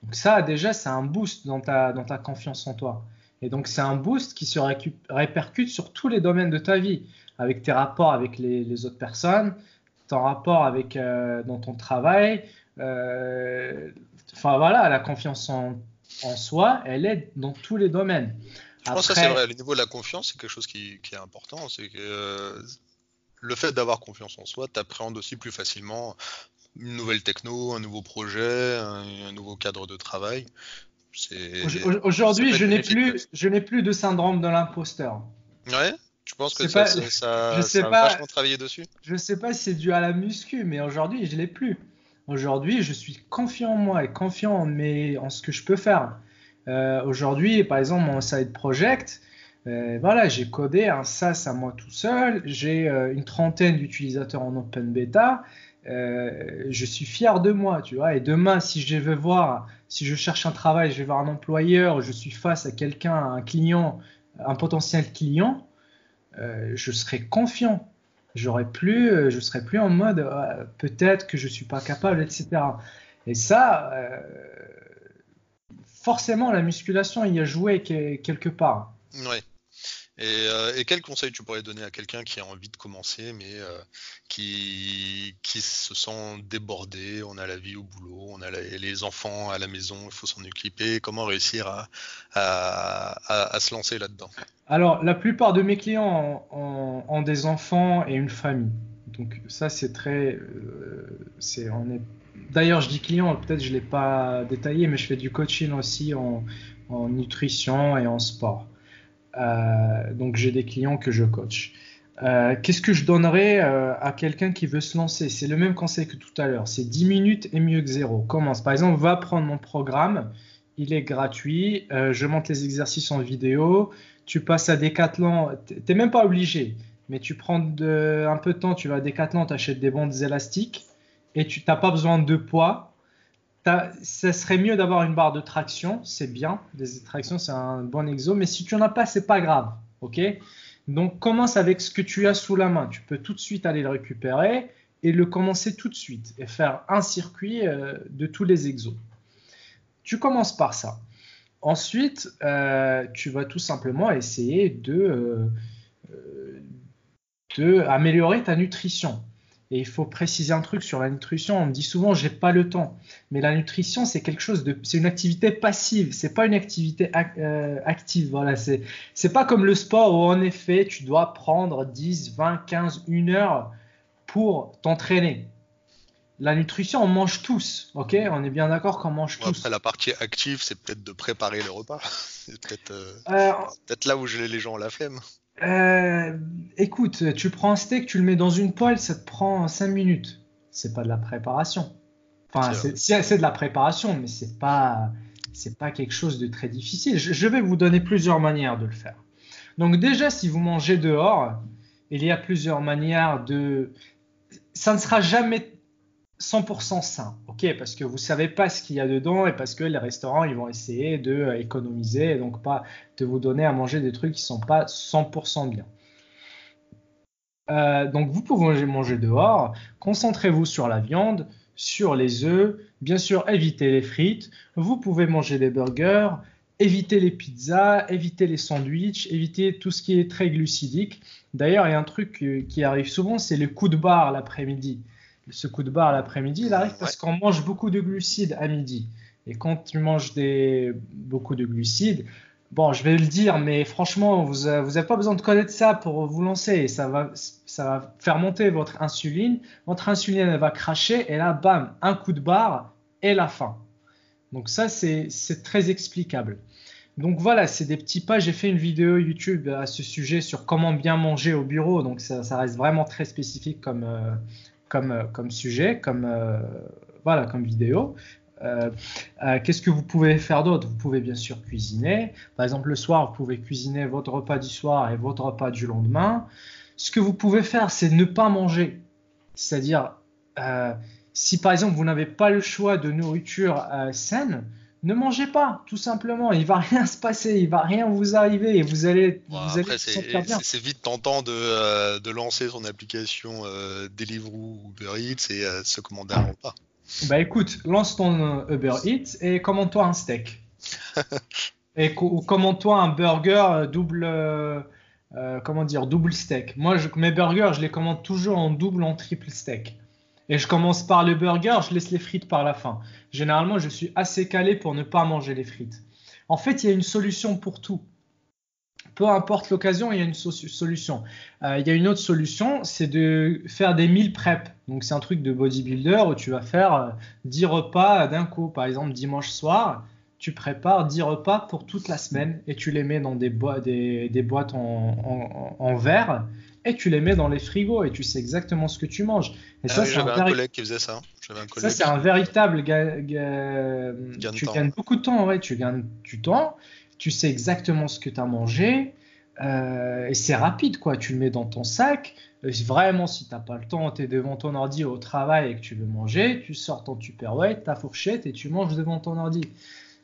Donc ça, déjà, c'est un boost dans ta, dans ta confiance en toi. Et donc, c'est un boost qui se répercute sur tous les domaines de ta vie, avec tes rapports avec les, autres personnes, ton rapport avec euh, dans ton travail. Euh, enfin, voilà, la confiance en, en, soi, elle est dans tous les domaines. Je pense que c'est vrai. Le niveau de la confiance, c'est quelque chose qui, qui est important. C'est que euh, le fait d'avoir confiance en soi t'appréhende aussi plus facilement une nouvelle techno, un nouveau projet, un nouveau cadre de travail. Aujourd'hui, je n'ai plus, je n'ai plus de syndrome de l'imposteur. Ouais. Tu penses que ça, ça, je sais pas, vachement travaillé dessus? Je sais pas si c'est dû à la muscu, mais aujourd'hui, je l'ai plus. Aujourd'hui, je suis confiant en moi et confiant en, ce que je peux faire. Euh, aujourd'hui, par exemple, mon side project, euh, voilà, j'ai codé un SaaS à moi tout seul. J'ai euh, une trentaine d'utilisateurs en open beta. Je suis fier de moi, tu vois. Et demain, si je veux voir, si je cherche un travail, je vais voir un employeur, je suis face à quelqu'un, un client, un potentiel client, je serai confiant. J'aurais plus, euh, je serai plus en mode peut-être que je suis pas capable, etc. Et ça, forcément, la musculation y a joué quelque part. Euh, et, quel conseil tu pourrais donner à quelqu'un qui a envie de commencer, mais euh, qui, qui se sent débordé On a la vie au boulot, on a les enfants à la maison, il faut s'en occuper. Comment réussir à, à, se lancer là-dedans? Alors, la plupart de mes clients ont, des enfants et une famille. Donc, ça, c'est très. Euh, c'est, on est... D'ailleurs, je dis client, peut-être je ne l'ai pas détaillé, mais je fais du coaching aussi en, en nutrition et en sport. Euh, donc j'ai des clients que je coach. Euh, qu'est-ce que je donnerais euh, à quelqu'un qui veut se lancer? C'est le même conseil que tout à l'heure. C'est 10 minutes et mieux que zéro. Commence. Par exemple, va prendre mon programme. Il est gratuit. je monte les exercices en vidéo. Tu passes à Decathlon. Tu n'es même pas obligé. Mais tu prends un peu de temps. Tu vas à Decathlon, achètes des bandes élastiques. Et tu n'as pas besoin de poids ça serait mieux d'avoir une barre de traction, c'est bien. Des tractions, c'est un bon exo, mais si tu n'en as pas, c'est pas grave, ok? Donc commence avec ce que tu as sous la main. Tu peux tout de suite aller le récupérer et le commencer tout de suite et faire un circuit euh, de tous les exos. Tu commences par ça. Ensuite, euh, tu vas tout simplement essayer de, euh, de améliorer ta nutrition. Et il faut préciser un truc sur la nutrition. On me dit souvent, j'ai pas le temps. Mais la nutrition, c'est quelque chose de, c'est une activité passive. C'est pas une activité euh, active. Voilà, c'est, c'est pas comme le sport où en effet, tu dois prendre 10, 20, 15, 1 heure pour t'entraîner. La nutrition, on mange tous, ok? On est bien d'accord qu'on mange tous. Après, la partie active, c'est peut-être de préparer le repas. (laughs) c'est peut-être, euh, euh, peut-être là où les gens ont la flemme. Euh, écoute, tu prends un steak, tu le mets dans une poêle, ça te prend 5 minutes. C'est pas de la préparation. Enfin, c'est de la préparation, mais c'est pas, c'est pas quelque chose de très difficile. Je, vais vous donner plusieurs manières de le faire. Donc déjà, si vous mangez dehors, il y a plusieurs manières de. Ça ne sera jamais 100% sain, ok, parce que vous savez pas ce qu'il y a dedans et parce que les restaurants ils vont essayer de euh, économiser et donc pas de vous donner à manger des trucs qui sont pas 100% bien. Euh, donc vous pouvez manger dehors, concentrez-vous sur la viande, sur les œufs, bien sûr évitez les frites, vous pouvez manger des burgers, évitez les pizzas, évitez les sandwichs, évitez tout ce qui est très glucidique. D'ailleurs, il y a un truc euh, qui arrive souvent, c'est le coup de barre l'après-midi ce coup de barre l'après-midi, il arrive parce qu'on mange beaucoup de glucides à midi. Et quand tu manges des, beaucoup de glucides, bon, je vais le dire, mais franchement, vous n'avez pas besoin de connaître ça pour vous lancer. Ça va, ça va faire monter votre insuline. Votre insuline, elle va cracher. Et là, bam, un coup de barre et la fin. Donc ça, c'est très explicable. Donc voilà, c'est des petits pas. J'ai fait une vidéo YouTube à ce sujet sur comment bien manger au bureau. Donc ça, ça reste vraiment très spécifique comme, euh, euh, comme, sujet, comme, euh, voilà, comme vidéo. Euh, qu'est-ce que vous pouvez faire d'autre? Vous pouvez bien sûr cuisiner. Par exemple, le soir, vous pouvez cuisiner votre repas du soir et votre repas du lendemain. Ce que vous pouvez faire, c'est ne pas manger. C'est-à-dire, si par exemple vous n'avez pas le choix de nourriture saine, ne mangez pas, tout simplement. Il va rien se passer, il va rien vous arriver et vous allez, vous après, C'est vite tentant de, euh, de, lancer son application euh, Deliveroo ou Uber Eats et euh, se commander un repas. Bah écoute, lance ton Uber Eats et commande-toi un steak. (laughs) et ou commande-toi un burger double, comment dire, double steak. Moi, je, mes burgers, je les commande toujours en double, en triple steak. Et je commence par le burger, je laisse les frites par la fin. Généralement, je suis assez calé pour ne pas manger les frites. En fait, il y a une solution pour tout. Peu importe l'occasion, il y a une solution. Euh, il y a une autre solution, c'est de faire des meal prep. Donc, c'est un truc de bodybuilder où tu vas faire 10 euh, repas d'un coup. Par exemple, dimanche soir, tu prépares 10 repas pour toute la semaine et tu les mets dans des, boîtes en verre et tu les mets dans les frigos et tu sais exactement ce que tu manges. Et ça, J'avais un, collègue qui faisait ça. Ça, c'est un véritable. tu gagnes beaucoup de temps, ouais, tu gagnes du temps, tu sais exactement ce que tu as mangé. Euh, et c'est rapide, quoi. Tu le mets dans ton sac. Vraiment, si tu n'as pas le temps, tu es devant ton ordi au travail et que tu veux manger, tu sors ton Tupperware, ta fourchette et tu manges devant ton ordi.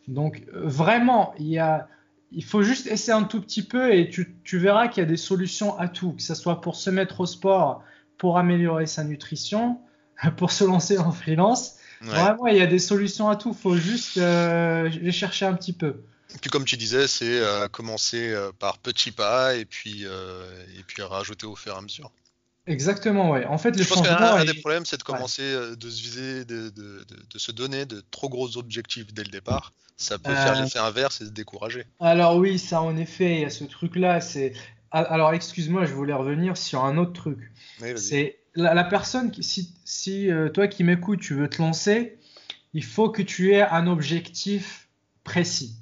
Donc, vraiment, il y a il faut juste essayer un tout petit peu et tu, verras qu'il y a des solutions à tout, que ce soit pour se mettre au sport, pour améliorer sa nutrition, (laughs) pour se lancer en freelance. Vraiment, il y a des solutions à tout. Il faut juste euh, les chercher un petit peu. Et puis comme tu disais, c'est euh, commencer euh, par petits pas et puis, et puis rajouter au fur et à mesure. Exactement, ouais. En fait, le Je pense qu'un des problèmes, c'est de commencer de se viser, de, de, de, se donner de trop gros objectifs dès le départ ça peut faire euh, l'effet inverse et se décourager. Alors oui, ça en effet, il y a ce truc-là. C'est alors excuse-moi, je voulais revenir sur un autre truc. c'est la, personne qui, si, si euh, toi qui m'écoutes, tu veux te lancer, il faut que tu aies un objectif précis.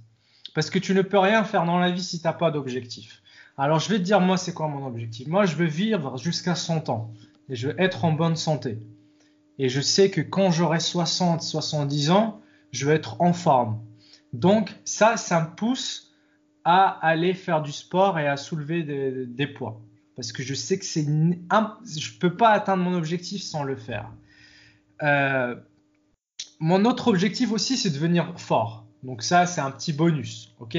Parce que tu ne peux rien faire dans la vie si tu n'as pas d'objectif. Alors je vais te dire, moi, c'est quoi mon objectif? Moi, je veux vivre jusqu'à 100 ans. Et je veux être en bonne santé. Et je sais que quand j'aurai 60, 70 ans, je veux être en forme. Donc ça, ça me pousse à aller faire du sport et à soulever des, poids. Parce que je sais que c'est... Je ne peux pas atteindre mon objectif sans le faire. Euh, mon autre objectif aussi, c'est de devenir fort. Donc ça, c'est un petit bonus. ok?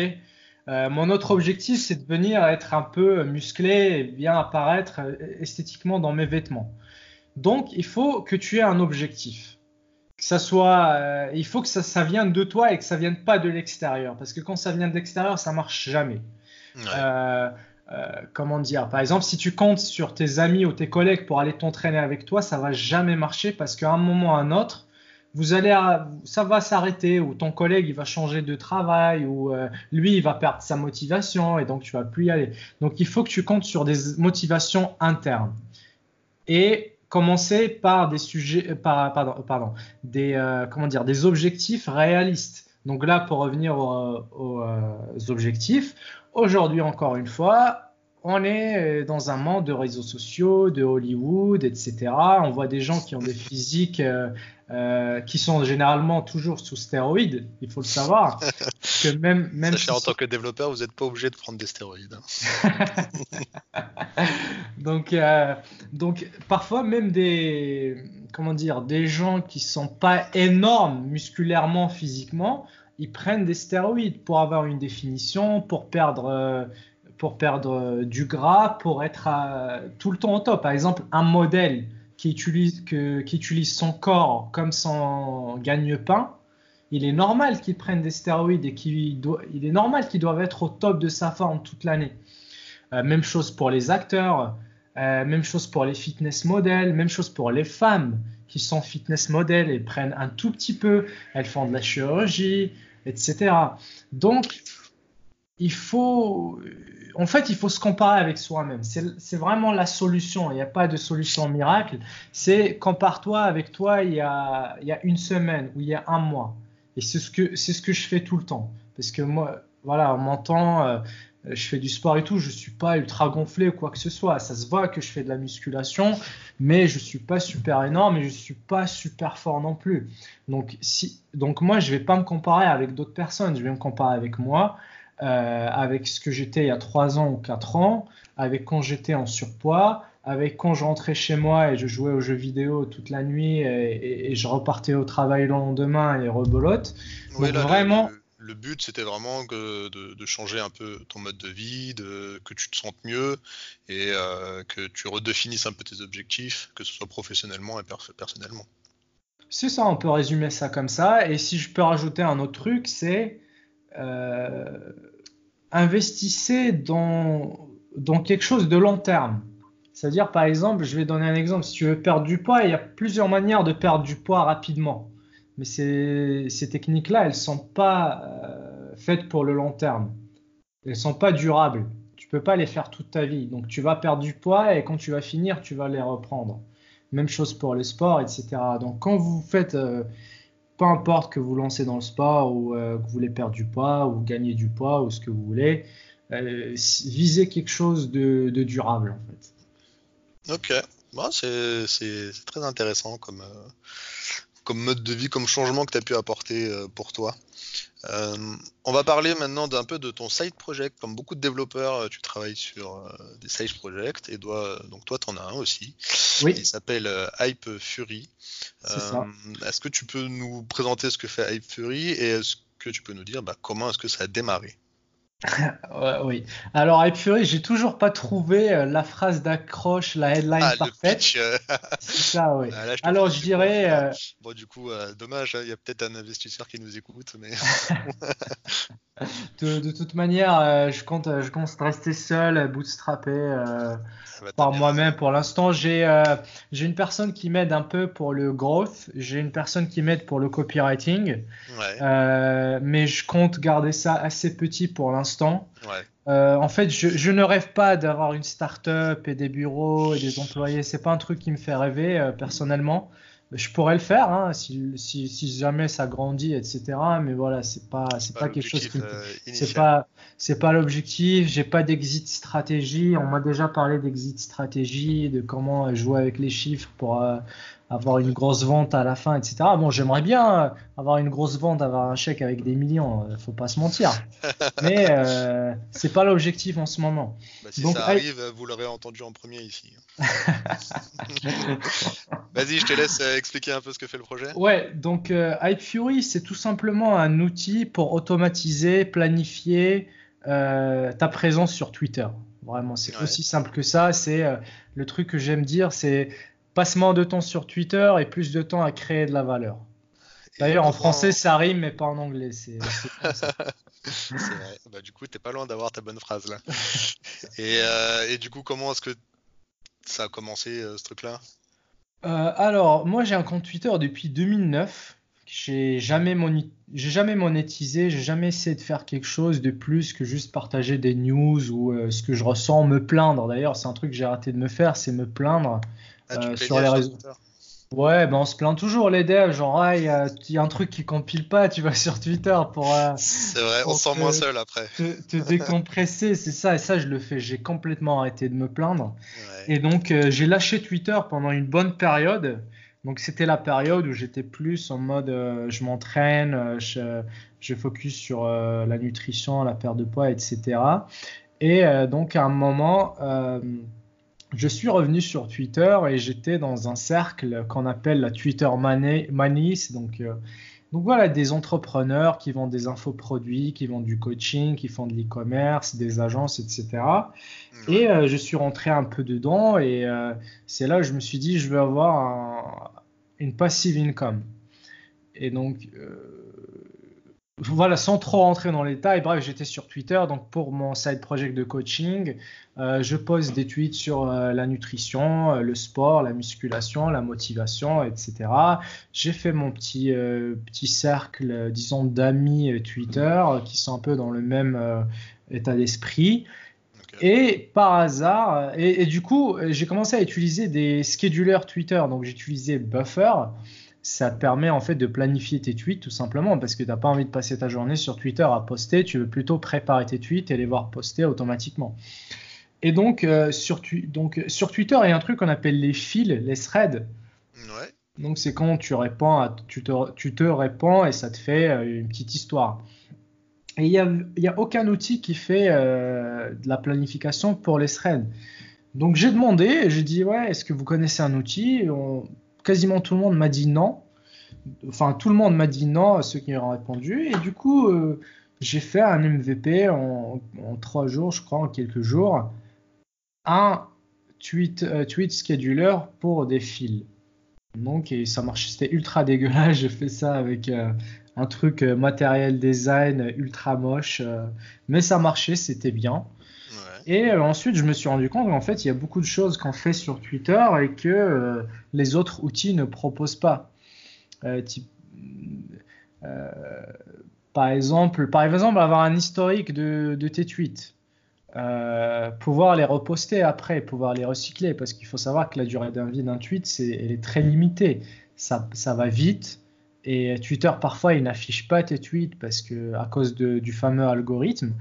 Euh, mon autre objectif, c'est de venir être un peu musclé et bien apparaître esthétiquement dans mes vêtements. Donc, il faut que tu aies un objectif que ça soit, euh, il faut que ça, ça vienne de toi et que ça vienne pas de l'extérieur, parce que quand ça vient de l'extérieur, ça marche jamais. Euh, euh, comment dire? Par exemple, si tu comptes sur tes amis ou tes collègues pour aller t'entraîner avec toi, ça va jamais marcher parce qu'à un moment ou à un autre, vous allez, ça va s'arrêter ou ton collègue il va changer de travail ou lui il va perdre sa motivation et donc tu vas plus y aller. Donc il faut que tu comptes sur des motivations internes. Et commencer par des sujets, euh, par, pardon, euh, pardon, des, euh, comment dire, des objectifs réalistes. Donc là, pour revenir aux, objectifs, aujourd'hui encore une fois, on est dans un monde de réseaux sociaux, de Hollywood, etc. On voit des gens qui ont des physiques euh, qui sont généralement toujours sous stéroïdes, il faut le savoir. (laughs) que même, même Sachez, en tant que développeur, vous n'êtes pas obligé de prendre des stéroïdes. (laughs) (laughs) Donc, euh, donc, parfois, même des, comment dire, des gens qui sont pas énormes musculairement, physiquement, ils prennent des stéroïdes pour avoir une définition, pour perdre. Euh, pour perdre du gras, pour être tout le temps au top. Par exemple, un modèle qui utilise, que, qui utilise son corps comme son gagne-pain, il est normal qu'il prenne des stéroïdes et qu'il il est normal qu'il doive être au top de sa forme toute l'année. Euh, même chose pour les acteurs, euh, même chose pour les fitness modèles, même chose pour les femmes qui sont fitness modèles et prennent un tout petit peu, elles font de la chirurgie, etc. Donc, il faut, en fait, il faut se comparer avec soi-même. C'est vraiment la solution. Il n'y a pas de solution miracle. C'est compare-toi avec toi il y, a, une semaine ou il y a un mois. Et c'est ce que ce que je fais tout le temps. Parce que moi, voilà, on m'entend, euh, je fais du sport et tout, je suis pas ultra gonflé ou quoi que ce soit. Ça se voit que je fais de la musculation, mais je suis pas super énorme et je suis pas super fort non plus. Donc si, donc moi, je vais pas me comparer avec d'autres personnes. Je vais me comparer avec moi. Euh, avec ce que j'étais il y a 3 ans ou 4 ans, avec quand j'étais en surpoids, avec quand je rentrais chez moi et je jouais aux jeux vidéo toute la nuit et, je repartais au travail le lendemain et rebolote. Donc vraiment. Le, but, c'était vraiment de, changer un peu ton mode de vie, de, que tu te sentes mieux et euh, que tu redéfinisses un peu tes objectifs, que ce soit professionnellement et personnellement. C'est ça, on peut résumer ça comme ça. Et si je peux rajouter un autre truc, c'est euh, investissez dans, dans quelque chose de long terme. C'est-à-dire, par exemple, je vais donner un exemple. Si tu veux perdre du poids, il y a plusieurs manières de perdre du poids rapidement. Mais ces, techniques-là, elles ne sont pas euh, faites pour le long terme. Elles ne sont pas durables. Tu ne peux pas les faire toute ta vie. Donc, tu vas perdre du poids et quand tu vas finir, tu vas les reprendre. Même chose pour le sport, etc. Donc, quand vous faites, euh, peu importe que vous lancez dans le sport ou euh, que vous voulez perdre du poids ou gagner du poids ou ce que vous voulez, visez quelque chose de, de durable, en fait. Ok, bah, c'est très intéressant comme, comme mode de vie, comme changement que tu as pu apporter euh, pour toi. Euh, on va parler maintenant d'un peu de ton side project. Comme beaucoup de développeurs, tu travailles sur des side projects et dois, donc toi, tu en as un aussi. Oui. Il s'appelle Hype Fury. Est-ce que tu peux nous présenter ce que fait Hype Fury et est-ce que tu peux nous dire bah, comment est-ce que ça a démarré? (laughs) oui. Alors, avec Fury, j'ai toujours pas trouvé euh, la phrase d'accroche, la headline ah, parfaite. Euh. (laughs) C'est ça, oui. Ah, Alors, je dirais. Euh, bon, du coup, dommage, hein, il y a peut-être un investisseur qui nous écoute, mais. (laughs) de, toute manière, je compte, je compte rester seul, bootstrappé par moi-même pour l'instant. J'ai j'ai une personne qui m'aide un peu pour le growth, j'ai une personne qui m'aide pour le copywriting, mais je compte garder ça assez petit pour l'instant euh, en fait, je, ne rêve pas d'avoir une start-up et des bureaux et des employés. C'est pas un truc qui me fait rêver euh, personnellement. Je pourrais le faire hein, si, jamais ça grandit, etc. Mais voilà, c'est pas c'est pas, quelque chose qui euh, c'est pas c'est pas l'objectif. J'ai pas d'exit stratégie. On m'a déjà parlé d'exit stratégie, de comment jouer avec les chiffres pour avoir une grosse vente à la fin, etc. Bon, j'aimerais bien avoir une grosse vente, avoir un chèque avec des millions, euh, faut pas se mentir. (laughs) Mais euh, c'est pas l'objectif en ce moment. Bah, si ça arrive, vous l'aurez entendu en premier ici. (laughs) (laughs) Vas-y, je te laisse euh, expliquer un peu ce que fait le projet. Ouais, donc euh, Hype Fury, c'est tout simplement un outil pour automatiser, planifier ta présence sur Twitter. Vraiment, c'est aussi simple que ça. C'est le truc que j'aime dire, c'est passe moins de temps sur Twitter et plus de temps à créer de la valeur. D'ailleurs, en français, ça rime, mais pas en anglais. (laughs) C'est vrai. Bah, du coup, t'es pas loin d'avoir ta bonne phrase là. (laughs) Euh, et, du coup, comment est-ce que ça a commencé euh, ce truc-là? Euh, Alors, moi, j'ai un compte Twitter depuis 2009. J'ai jamais, j'ai jamais monétisé, j'ai jamais essayé de faire quelque chose de plus que juste partager des news ou ce que je ressens, me plaindre. D'ailleurs, c'est un truc que j'ai arrêté de me faire, c'est me plaindre. Ah, euh, sur les réseaux. Ouais, ben on se plaint toujours les devs, genre ah, il y, a un truc qui compile pas, tu vas (laughs) sur Twitter pour. Euh, c'est vrai, on se sent moins seul après. Te, (laughs) décompresser, c'est ça, et ça je le fais, j'ai complètement arrêté de me plaindre. Et donc euh, j'ai lâché Twitter pendant une bonne période. Donc c'était la période où j'étais plus en mode je m'entraîne, je, je, focus sur la nutrition, la perte de poids, etc. Et donc à un moment je suis revenu sur Twitter et j'étais dans un cercle qu'on appelle la Twitter Manie. Donc, euh, donc voilà, des entrepreneurs qui vendent des infoproduits, qui vendent du coaching, qui font de l'e-commerce, des agences, etc. Et euh, je suis rentré un peu dedans et euh, c'est là que je me suis dit, je veux avoir une passive income. Et donc, voilà, sans trop rentrer dans les détails, bref, j'étais sur Twitter, donc pour mon side project de coaching, euh, je pose des tweets sur euh, la nutrition, euh, le sport, la musculation, la motivation, etc. J'ai fait mon petit, petit cercle, disons, d'amis Twitter qui sont un peu dans le même état d'esprit. Et par hasard, et, et du coup, j'ai commencé à utiliser des schedulers Twitter, donc j'utilisais Buffer ça te permet en fait de planifier tes tweets tout simplement parce que tu n'as pas envie de passer ta journée sur Twitter à poster, tu veux plutôt préparer tes tweets et les voir poster automatiquement. Et donc, euh, sur, donc sur Twitter, il y a un truc qu'on appelle les fils, les threads. Ouais. Donc c'est quand tu réponds, à, tu, te, tu te réponds et ça te fait euh, une petite histoire. Et il n'y a, aucun outil qui fait euh, de la planification pour les threads. Donc j'ai demandé, j'ai dit ouais, est-ce que vous connaissez un outil? Quasiment tout le monde m'a dit non. Enfin, tout le monde m'a dit non à ceux qui ont répondu. Et du coup, euh, j'ai fait un MVP en, trois jours, je crois, en quelques jours. Un tweet, euh, tweet scheduler pour des fils. Donc, et ça marchait, c'était ultra dégueulasse. J'ai fait ça avec euh, un truc matériel design ultra moche. mais ça marchait, c'était bien. Et euh, ensuite, je me suis rendu compte qu'en fait, il y a beaucoup de choses qu'on fait sur Twitter et que euh, les autres outils ne proposent pas. Euh, par, exemple, par exemple, avoir un historique de, tes tweets. pouvoir les reposter après, pouvoir les recycler, parce qu'il faut savoir que la durée d'un vie d'un tweet, elle est très limitée. Ça, ça va vite, et Twitter, parfois, il n'affiche pas tes tweets parce que, à cause du fameux algorithme,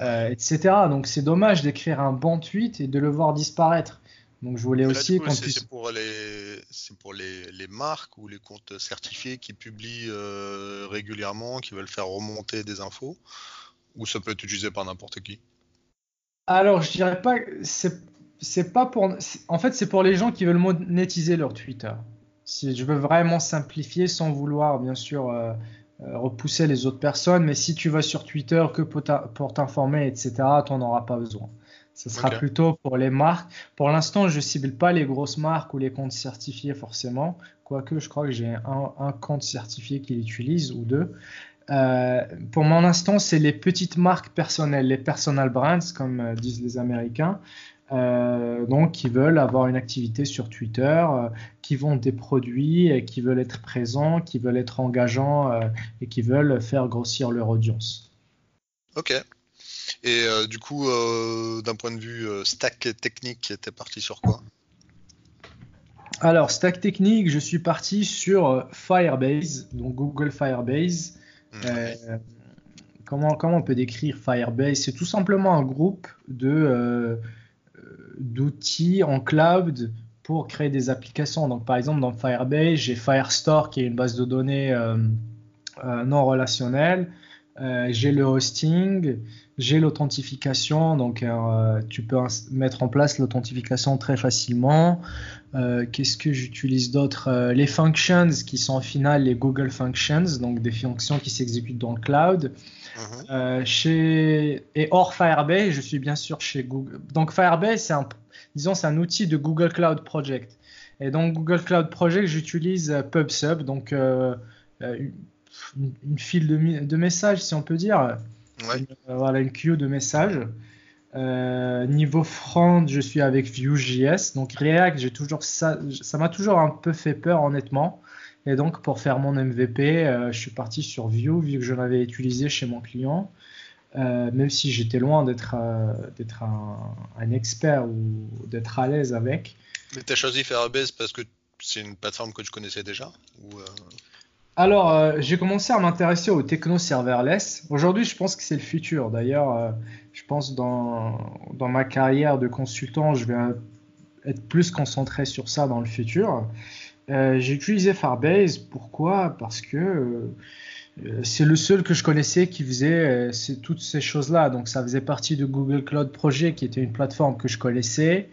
euh, etc. Donc, c'est dommage d'écrire un bon tweet et de le voir disparaître. Donc, je voulais aussi C'est pour, les, pour les, les, marques ou les comptes certifiés qui publient euh, régulièrement, qui veulent faire remonter des infos, ou ça peut être utilisé par n'importe qui? Alors, je dirais pas. C'est pas pour. En fait, c'est pour les gens qui veulent monétiser leur Twitter si je veux vraiment simplifier sans vouloir bien sûr euh, euh, repousser les autres personnes, mais si tu vas sur Twitter que pour t'informer, etc., tu n'en auras pas besoin. Ce sera plutôt pour les marques. Pour l'instant, je cible pas les grosses marques ou les comptes certifiés forcément, quoique je crois que j'ai un, compte certifié qui l'utilise ou deux. Euh, pour mon instant, c'est les petites marques personnelles, les personal brands, comme disent les Américains, euh, donc qui veulent avoir une activité sur Twitter, euh, qui vendent des produits, qui veulent être présents, qui veulent être engageants euh, et qui veulent faire grossir leur audience. Ok. Et du coup, d'un point de vue stack technique, tu es parti sur quoi? Alors, stack technique, je suis parti sur Firebase, donc Google Firebase. comment, comment on peut décrire Firebase? C'est tout simplement un groupe de d'outils en cloud pour créer des applications. Donc, par exemple, dans Firebase, j'ai Firestore qui est une base de données euh, euh, non relationnelle. Euh, j'ai le hosting, j'ai l'authentification, donc tu peux mettre en place l'authentification très facilement. Qu'est-ce que j'utilise d'autre? Les functions qui sont au final les Google Functions, donc des fonctions qui s'exécutent dans le cloud. Mhm. Euh, chez... Et hors Firebase, je suis bien sûr chez Google. Donc Firebase, c'est un, disons, c'est un outil de Google Cloud Project. Et donc Google Cloud Project, j'utilise euh, PubSub, donc euh, une, file de, de, messages, si on peut dire. voilà, une queue de messages. niveau front, je suis avec Vue.js. Donc React, j'ai toujours ça, ça m'a toujours un peu fait peur, honnêtement. Et donc, pour faire mon MVP, euh, je suis parti sur Vue, vu que je l'avais utilisé chez mon client. Euh, même si j'étais loin d'être euh, un, expert ou d'être à l'aise avec. Mais tu as choisi Firebase parce que c'est une plateforme que tu connaissais déjà Alors, j'ai commencé à m'intéresser au techno serverless. Aujourd'hui, je pense que c'est le futur. D'ailleurs, je pense dans, dans ma carrière de consultant, je vais être plus concentré sur ça dans le futur. Euh, j'ai utilisé Firebase. Pourquoi? Parce que euh, c'est le seul que je connaissais qui faisait euh, toutes ces choses-là. Donc ça faisait partie de Google Cloud Project, qui était une plateforme que je connaissais.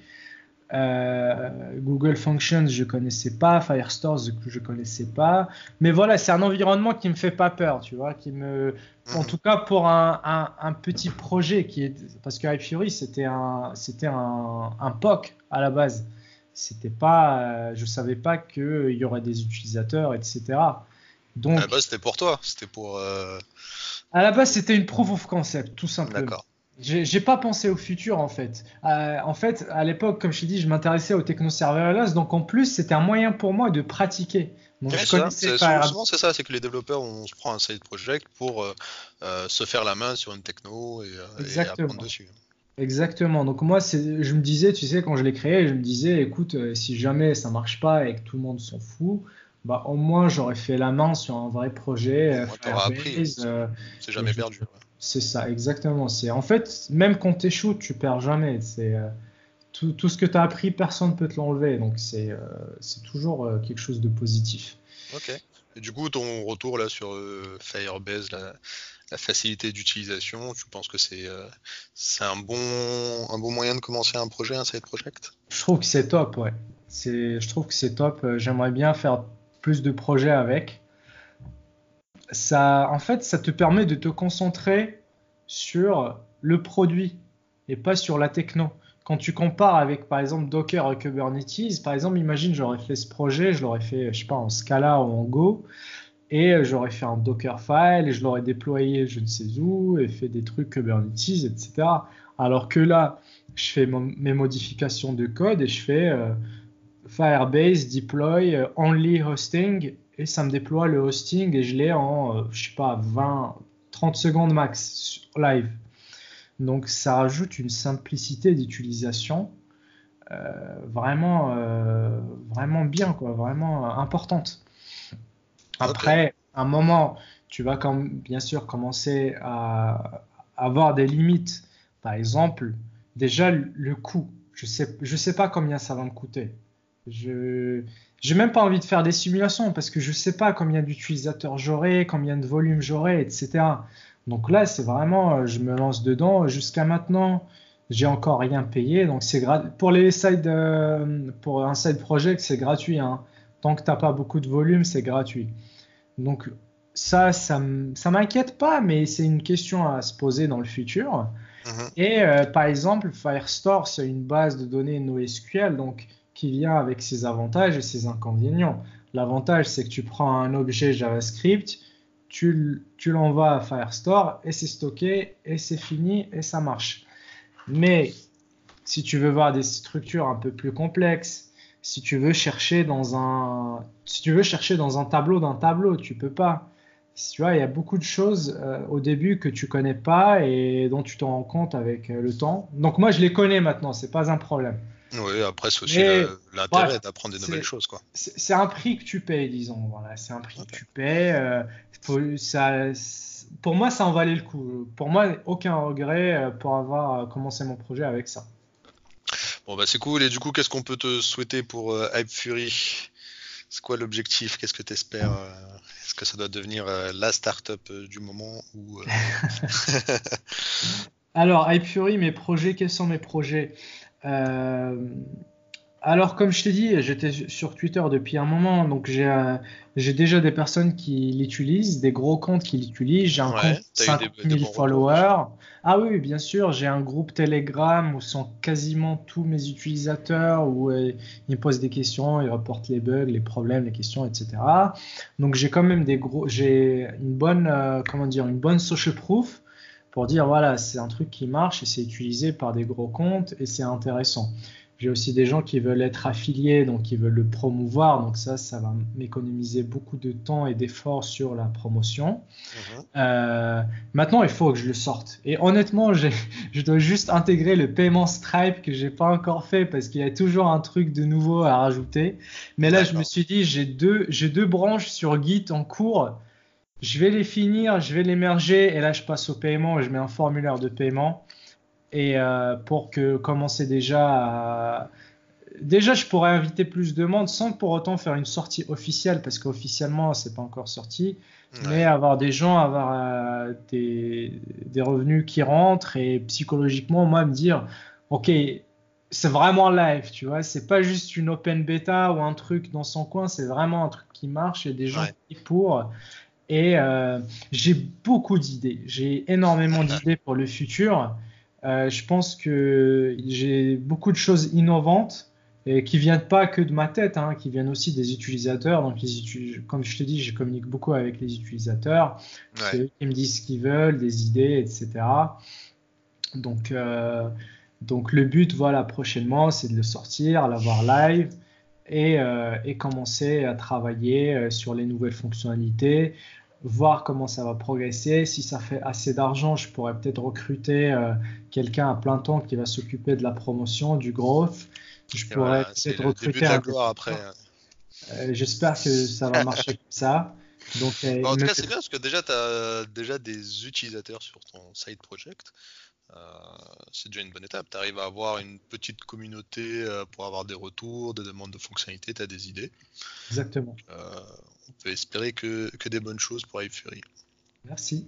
Google Functions, je connaissais pas. Firestore, je connaissais pas. Mais voilà, c'est un environnement qui me fait pas peur, tu vois, qui me, en tout cas pour un, un, petit projet qui est, parce que Hyperi c'était un, c'était un, un POC à la base c'était pas, euh, je savais pas qu'il y aurait des utilisateurs, etc. Donc, à la base, c'était pour toi, c'était pour. Euh, à la base, c'était une proof of concept, tout simplement. D'accord. J'ai pas pensé au futur en fait. Euh, en fait, à l'époque, comme je t'ai dit, je m'intéressais au techno serverless, donc en plus, c'était un moyen pour moi de pratiquer. Donc, c'est souvent c'est ça, c'est que les développeurs, on se prend un side project pour se faire la main sur une techno et, et apprendre dessus. Exactement. Donc moi, je me disais, tu sais, quand je l'ai créé, je me disais, écoute, euh, si jamais ça marche pas et que tout le monde s'en fout, bah au moins j'aurais fait la main sur un vrai projet. Euh, appris. Euh, c'est jamais perdu. C'est ça, exactement. C'est en fait, même quand tu échoues, tu perds jamais. C'est tout, tout, ce que tu as appris, personne ne peut te l'enlever. Donc c'est toujours quelque chose de positif. Ok. Et du coup, ton retour là sur Firebase, la facilité d'utilisation, tu penses que c'est c'est un bon un bon moyen de commencer un projet, un side project? Je trouve que c'est top, ouais. Je trouve que c'est top. J'aimerais bien faire plus de projets avec. Ça, en fait, ça te permet de te concentrer sur le produit et pas sur la techno. Quand tu compares avec par exemple Docker et Kubernetes, par exemple, imagine j'aurais fait ce projet, je l'aurais fait, je sais pas, en Scala ou en Go, et j'aurais fait un Dockerfile et je l'aurais déployé je ne sais où et fait des trucs Kubernetes, etc. Alors que là, je fais mes modifications de code et je fais euh, Firebase deploy euh, only hosting et ça me déploie le hosting et je l'ai en, euh, je sais pas, 20, 30 secondes max live. Donc ça rajoute une simplicité d'utilisation euh, vraiment, euh, vraiment bien, quoi, vraiment importante. Après, à un moment, tu vas bien sûr commencer à avoir des limites. Par exemple, déjà le coût. Je sais, sais pas combien ça va me coûter. Je n'ai même pas envie de faire des simulations parce que je sais pas combien d'utilisateurs j'aurai, combien de volume j'aurai, etc. Donc là, c'est vraiment, euh, je me lance dedans. Jusqu'à maintenant, j'ai encore rien payé. Donc c'est pour les side, euh, pour un side project, c'est gratuit. Hein. Tant que tu n'as pas beaucoup de volume, c'est gratuit. Donc ça, ça, ça m'inquiète pas, mais c'est une question à se poser dans le futur. Mm-hmm. Et euh, par exemple, Firestore, c'est une base de données NoSQL, donc qui vient avec ses avantages et ses inconvénients. L'avantage, c'est que tu prends un objet JavaScript, tu, l'envoies à Firestore et c'est stocké et c'est fini et ça marche. Mais si tu veux voir des structures un peu plus complexes, si tu veux chercher dans un, si tu veux chercher dans un tableau d'un tableau, tu peux pas. Tu vois, il y a beaucoup de choses euh, au début que tu connais pas et dont tu t'en rends compte avec euh, le temps. Donc moi, je les connais maintenant, c'est pas un problème. Oui, après, c'est aussi l'intérêt d'apprendre des nouvelles choses. quoi. C'est un prix que tu payes, disons. Voilà, c'est un prix que tu payes. Euh, ça, pour moi, ça en valait le coup. Pour moi, aucun regret pour avoir commencé mon projet avec ça. Bon, bah c'est cool. Et du coup, qu'est-ce qu'on peut te souhaiter pour euh, Hype Fury? C'est quoi l'objectif? Qu'est-ce que tu espères Est-ce que ça doit devenir la start-up du moment ou (laughs) Alors, Hype Fury, mes projets, quels sont mes projets? Euh, alors, comme je t'ai dit, j'étais sur Twitter depuis un moment, donc j'ai euh, déjà des personnes qui l'utilisent, des gros comptes qui l'utilisent. J'ai un compte 5000 followers. Ah oui, bien sûr, j'ai un groupe Telegram où sont quasiment tous mes utilisateurs, où euh, ils me posent des questions, ils reportent les bugs, les problèmes, les questions, etc. Donc j'ai quand même des gros, j'ai une bonne, comment dire, une bonne social proof pour dire voilà, c'est un truc qui marche et c'est utilisé par des gros comptes et c'est intéressant. J'ai aussi des gens qui veulent être affiliés, donc qui veulent le promouvoir. Donc ça, ça va m'économiser beaucoup de temps et d'efforts sur la promotion. Mhm. Euh, maintenant, il faut que je le sorte. Et honnêtement, (laughs) je dois juste intégrer le paiement Stripe que j'ai pas encore fait parce qu'il y a toujours un truc de nouveau à rajouter. Mais là, je me suis dit, j'ai deux, j'ai deux branches sur Git en cours je vais les finir, je vais les merger et là je passe au paiement et je mets un formulaire de paiement. Et euh, pour que commencer déjà à... Déjà, je pourrais inviter plus de monde sans pour autant faire une sortie officielle parce qu'officiellement, c'est pas encore sorti. Mais avoir des gens, avoir euh, des, des, revenus qui rentrent et psychologiquement, moi, me dire, OK, c'est vraiment live, tu vois. C'est pas juste une open beta ou un truc dans son coin, c'est vraiment un truc qui marche et des gens qui pour. Et euh, j'ai beaucoup d'idées. J'ai énormément (laughs) d'idées pour le futur. Euh, je pense que j'ai beaucoup de choses innovantes et qui viennent pas que de ma tête, hein, qui viennent aussi des utilisateurs. Donc, les comme je te dis, je communique beaucoup avec les utilisateurs. C'est eux qui me disent ce qu'ils veulent, des idées, etc. Donc, euh, donc le but, voilà, prochainement, c'est de le sortir, l'avoir live. Et, euh, et, commencer à travailler sur les nouvelles fonctionnalités, voir comment ça va progresser. Si ça fait assez d'argent, je pourrais peut-être recruter euh, quelqu'un à plein temps qui va s'occuper de la promotion, du growth. Je pourrais peut-être recruter un. après. Euh, j'espère que ça va marcher comme ça. Donc, euh, en tout cas, c'est bien parce que déjà, tu as déjà des utilisateurs sur ton side project. c'est déjà une bonne étape. Tu arrives à avoir une petite communauté pour avoir des retours, des demandes de fonctionnalités, tu as des idées. Exactement on peut espérer que, des bonnes choses pour Fury. Merci.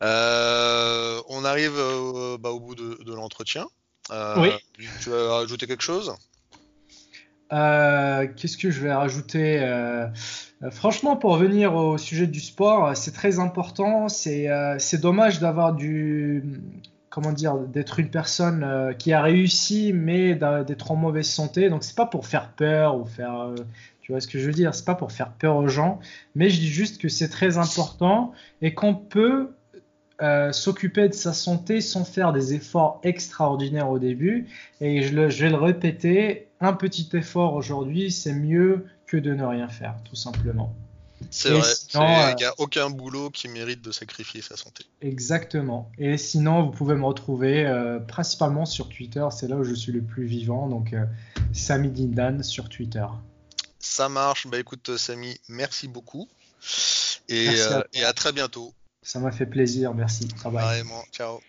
on arrive bah, au bout de, l'entretien. oui. Tu veux rajouter quelque chose? Qu'est-ce que je vais rajouter Franchement, pour revenir au sujet du sport, c'est très important. C'est dommage d'avoir du comment dire, d'être une personne euh, qui a réussi mais d'être en mauvaise santé. Donc c'est pas pour faire peur ou faire, euh, tu vois ce que je veux dire, c'est pas pour faire peur aux gens, mais je dis juste que c'est très important et qu'on peut euh, s'occuper de sa santé sans faire des efforts extraordinaires au début. Et je, je vais le répéter, un petit effort aujourd'hui, c'est mieux que de ne rien faire, tout simplement. C'est vrai, il n'y a euh, aucun boulot qui mérite de sacrifier sa santé. Exactement. Et sinon, vous pouvez me retrouver euh, principalement sur Twitter, c'est là où je suis le plus vivant, donc Sami Dindan sur Twitter. Ça marche, bah écoute Sami, merci beaucoup. Et, à, et à très bientôt. Ça m'a fait plaisir, merci. Ciao.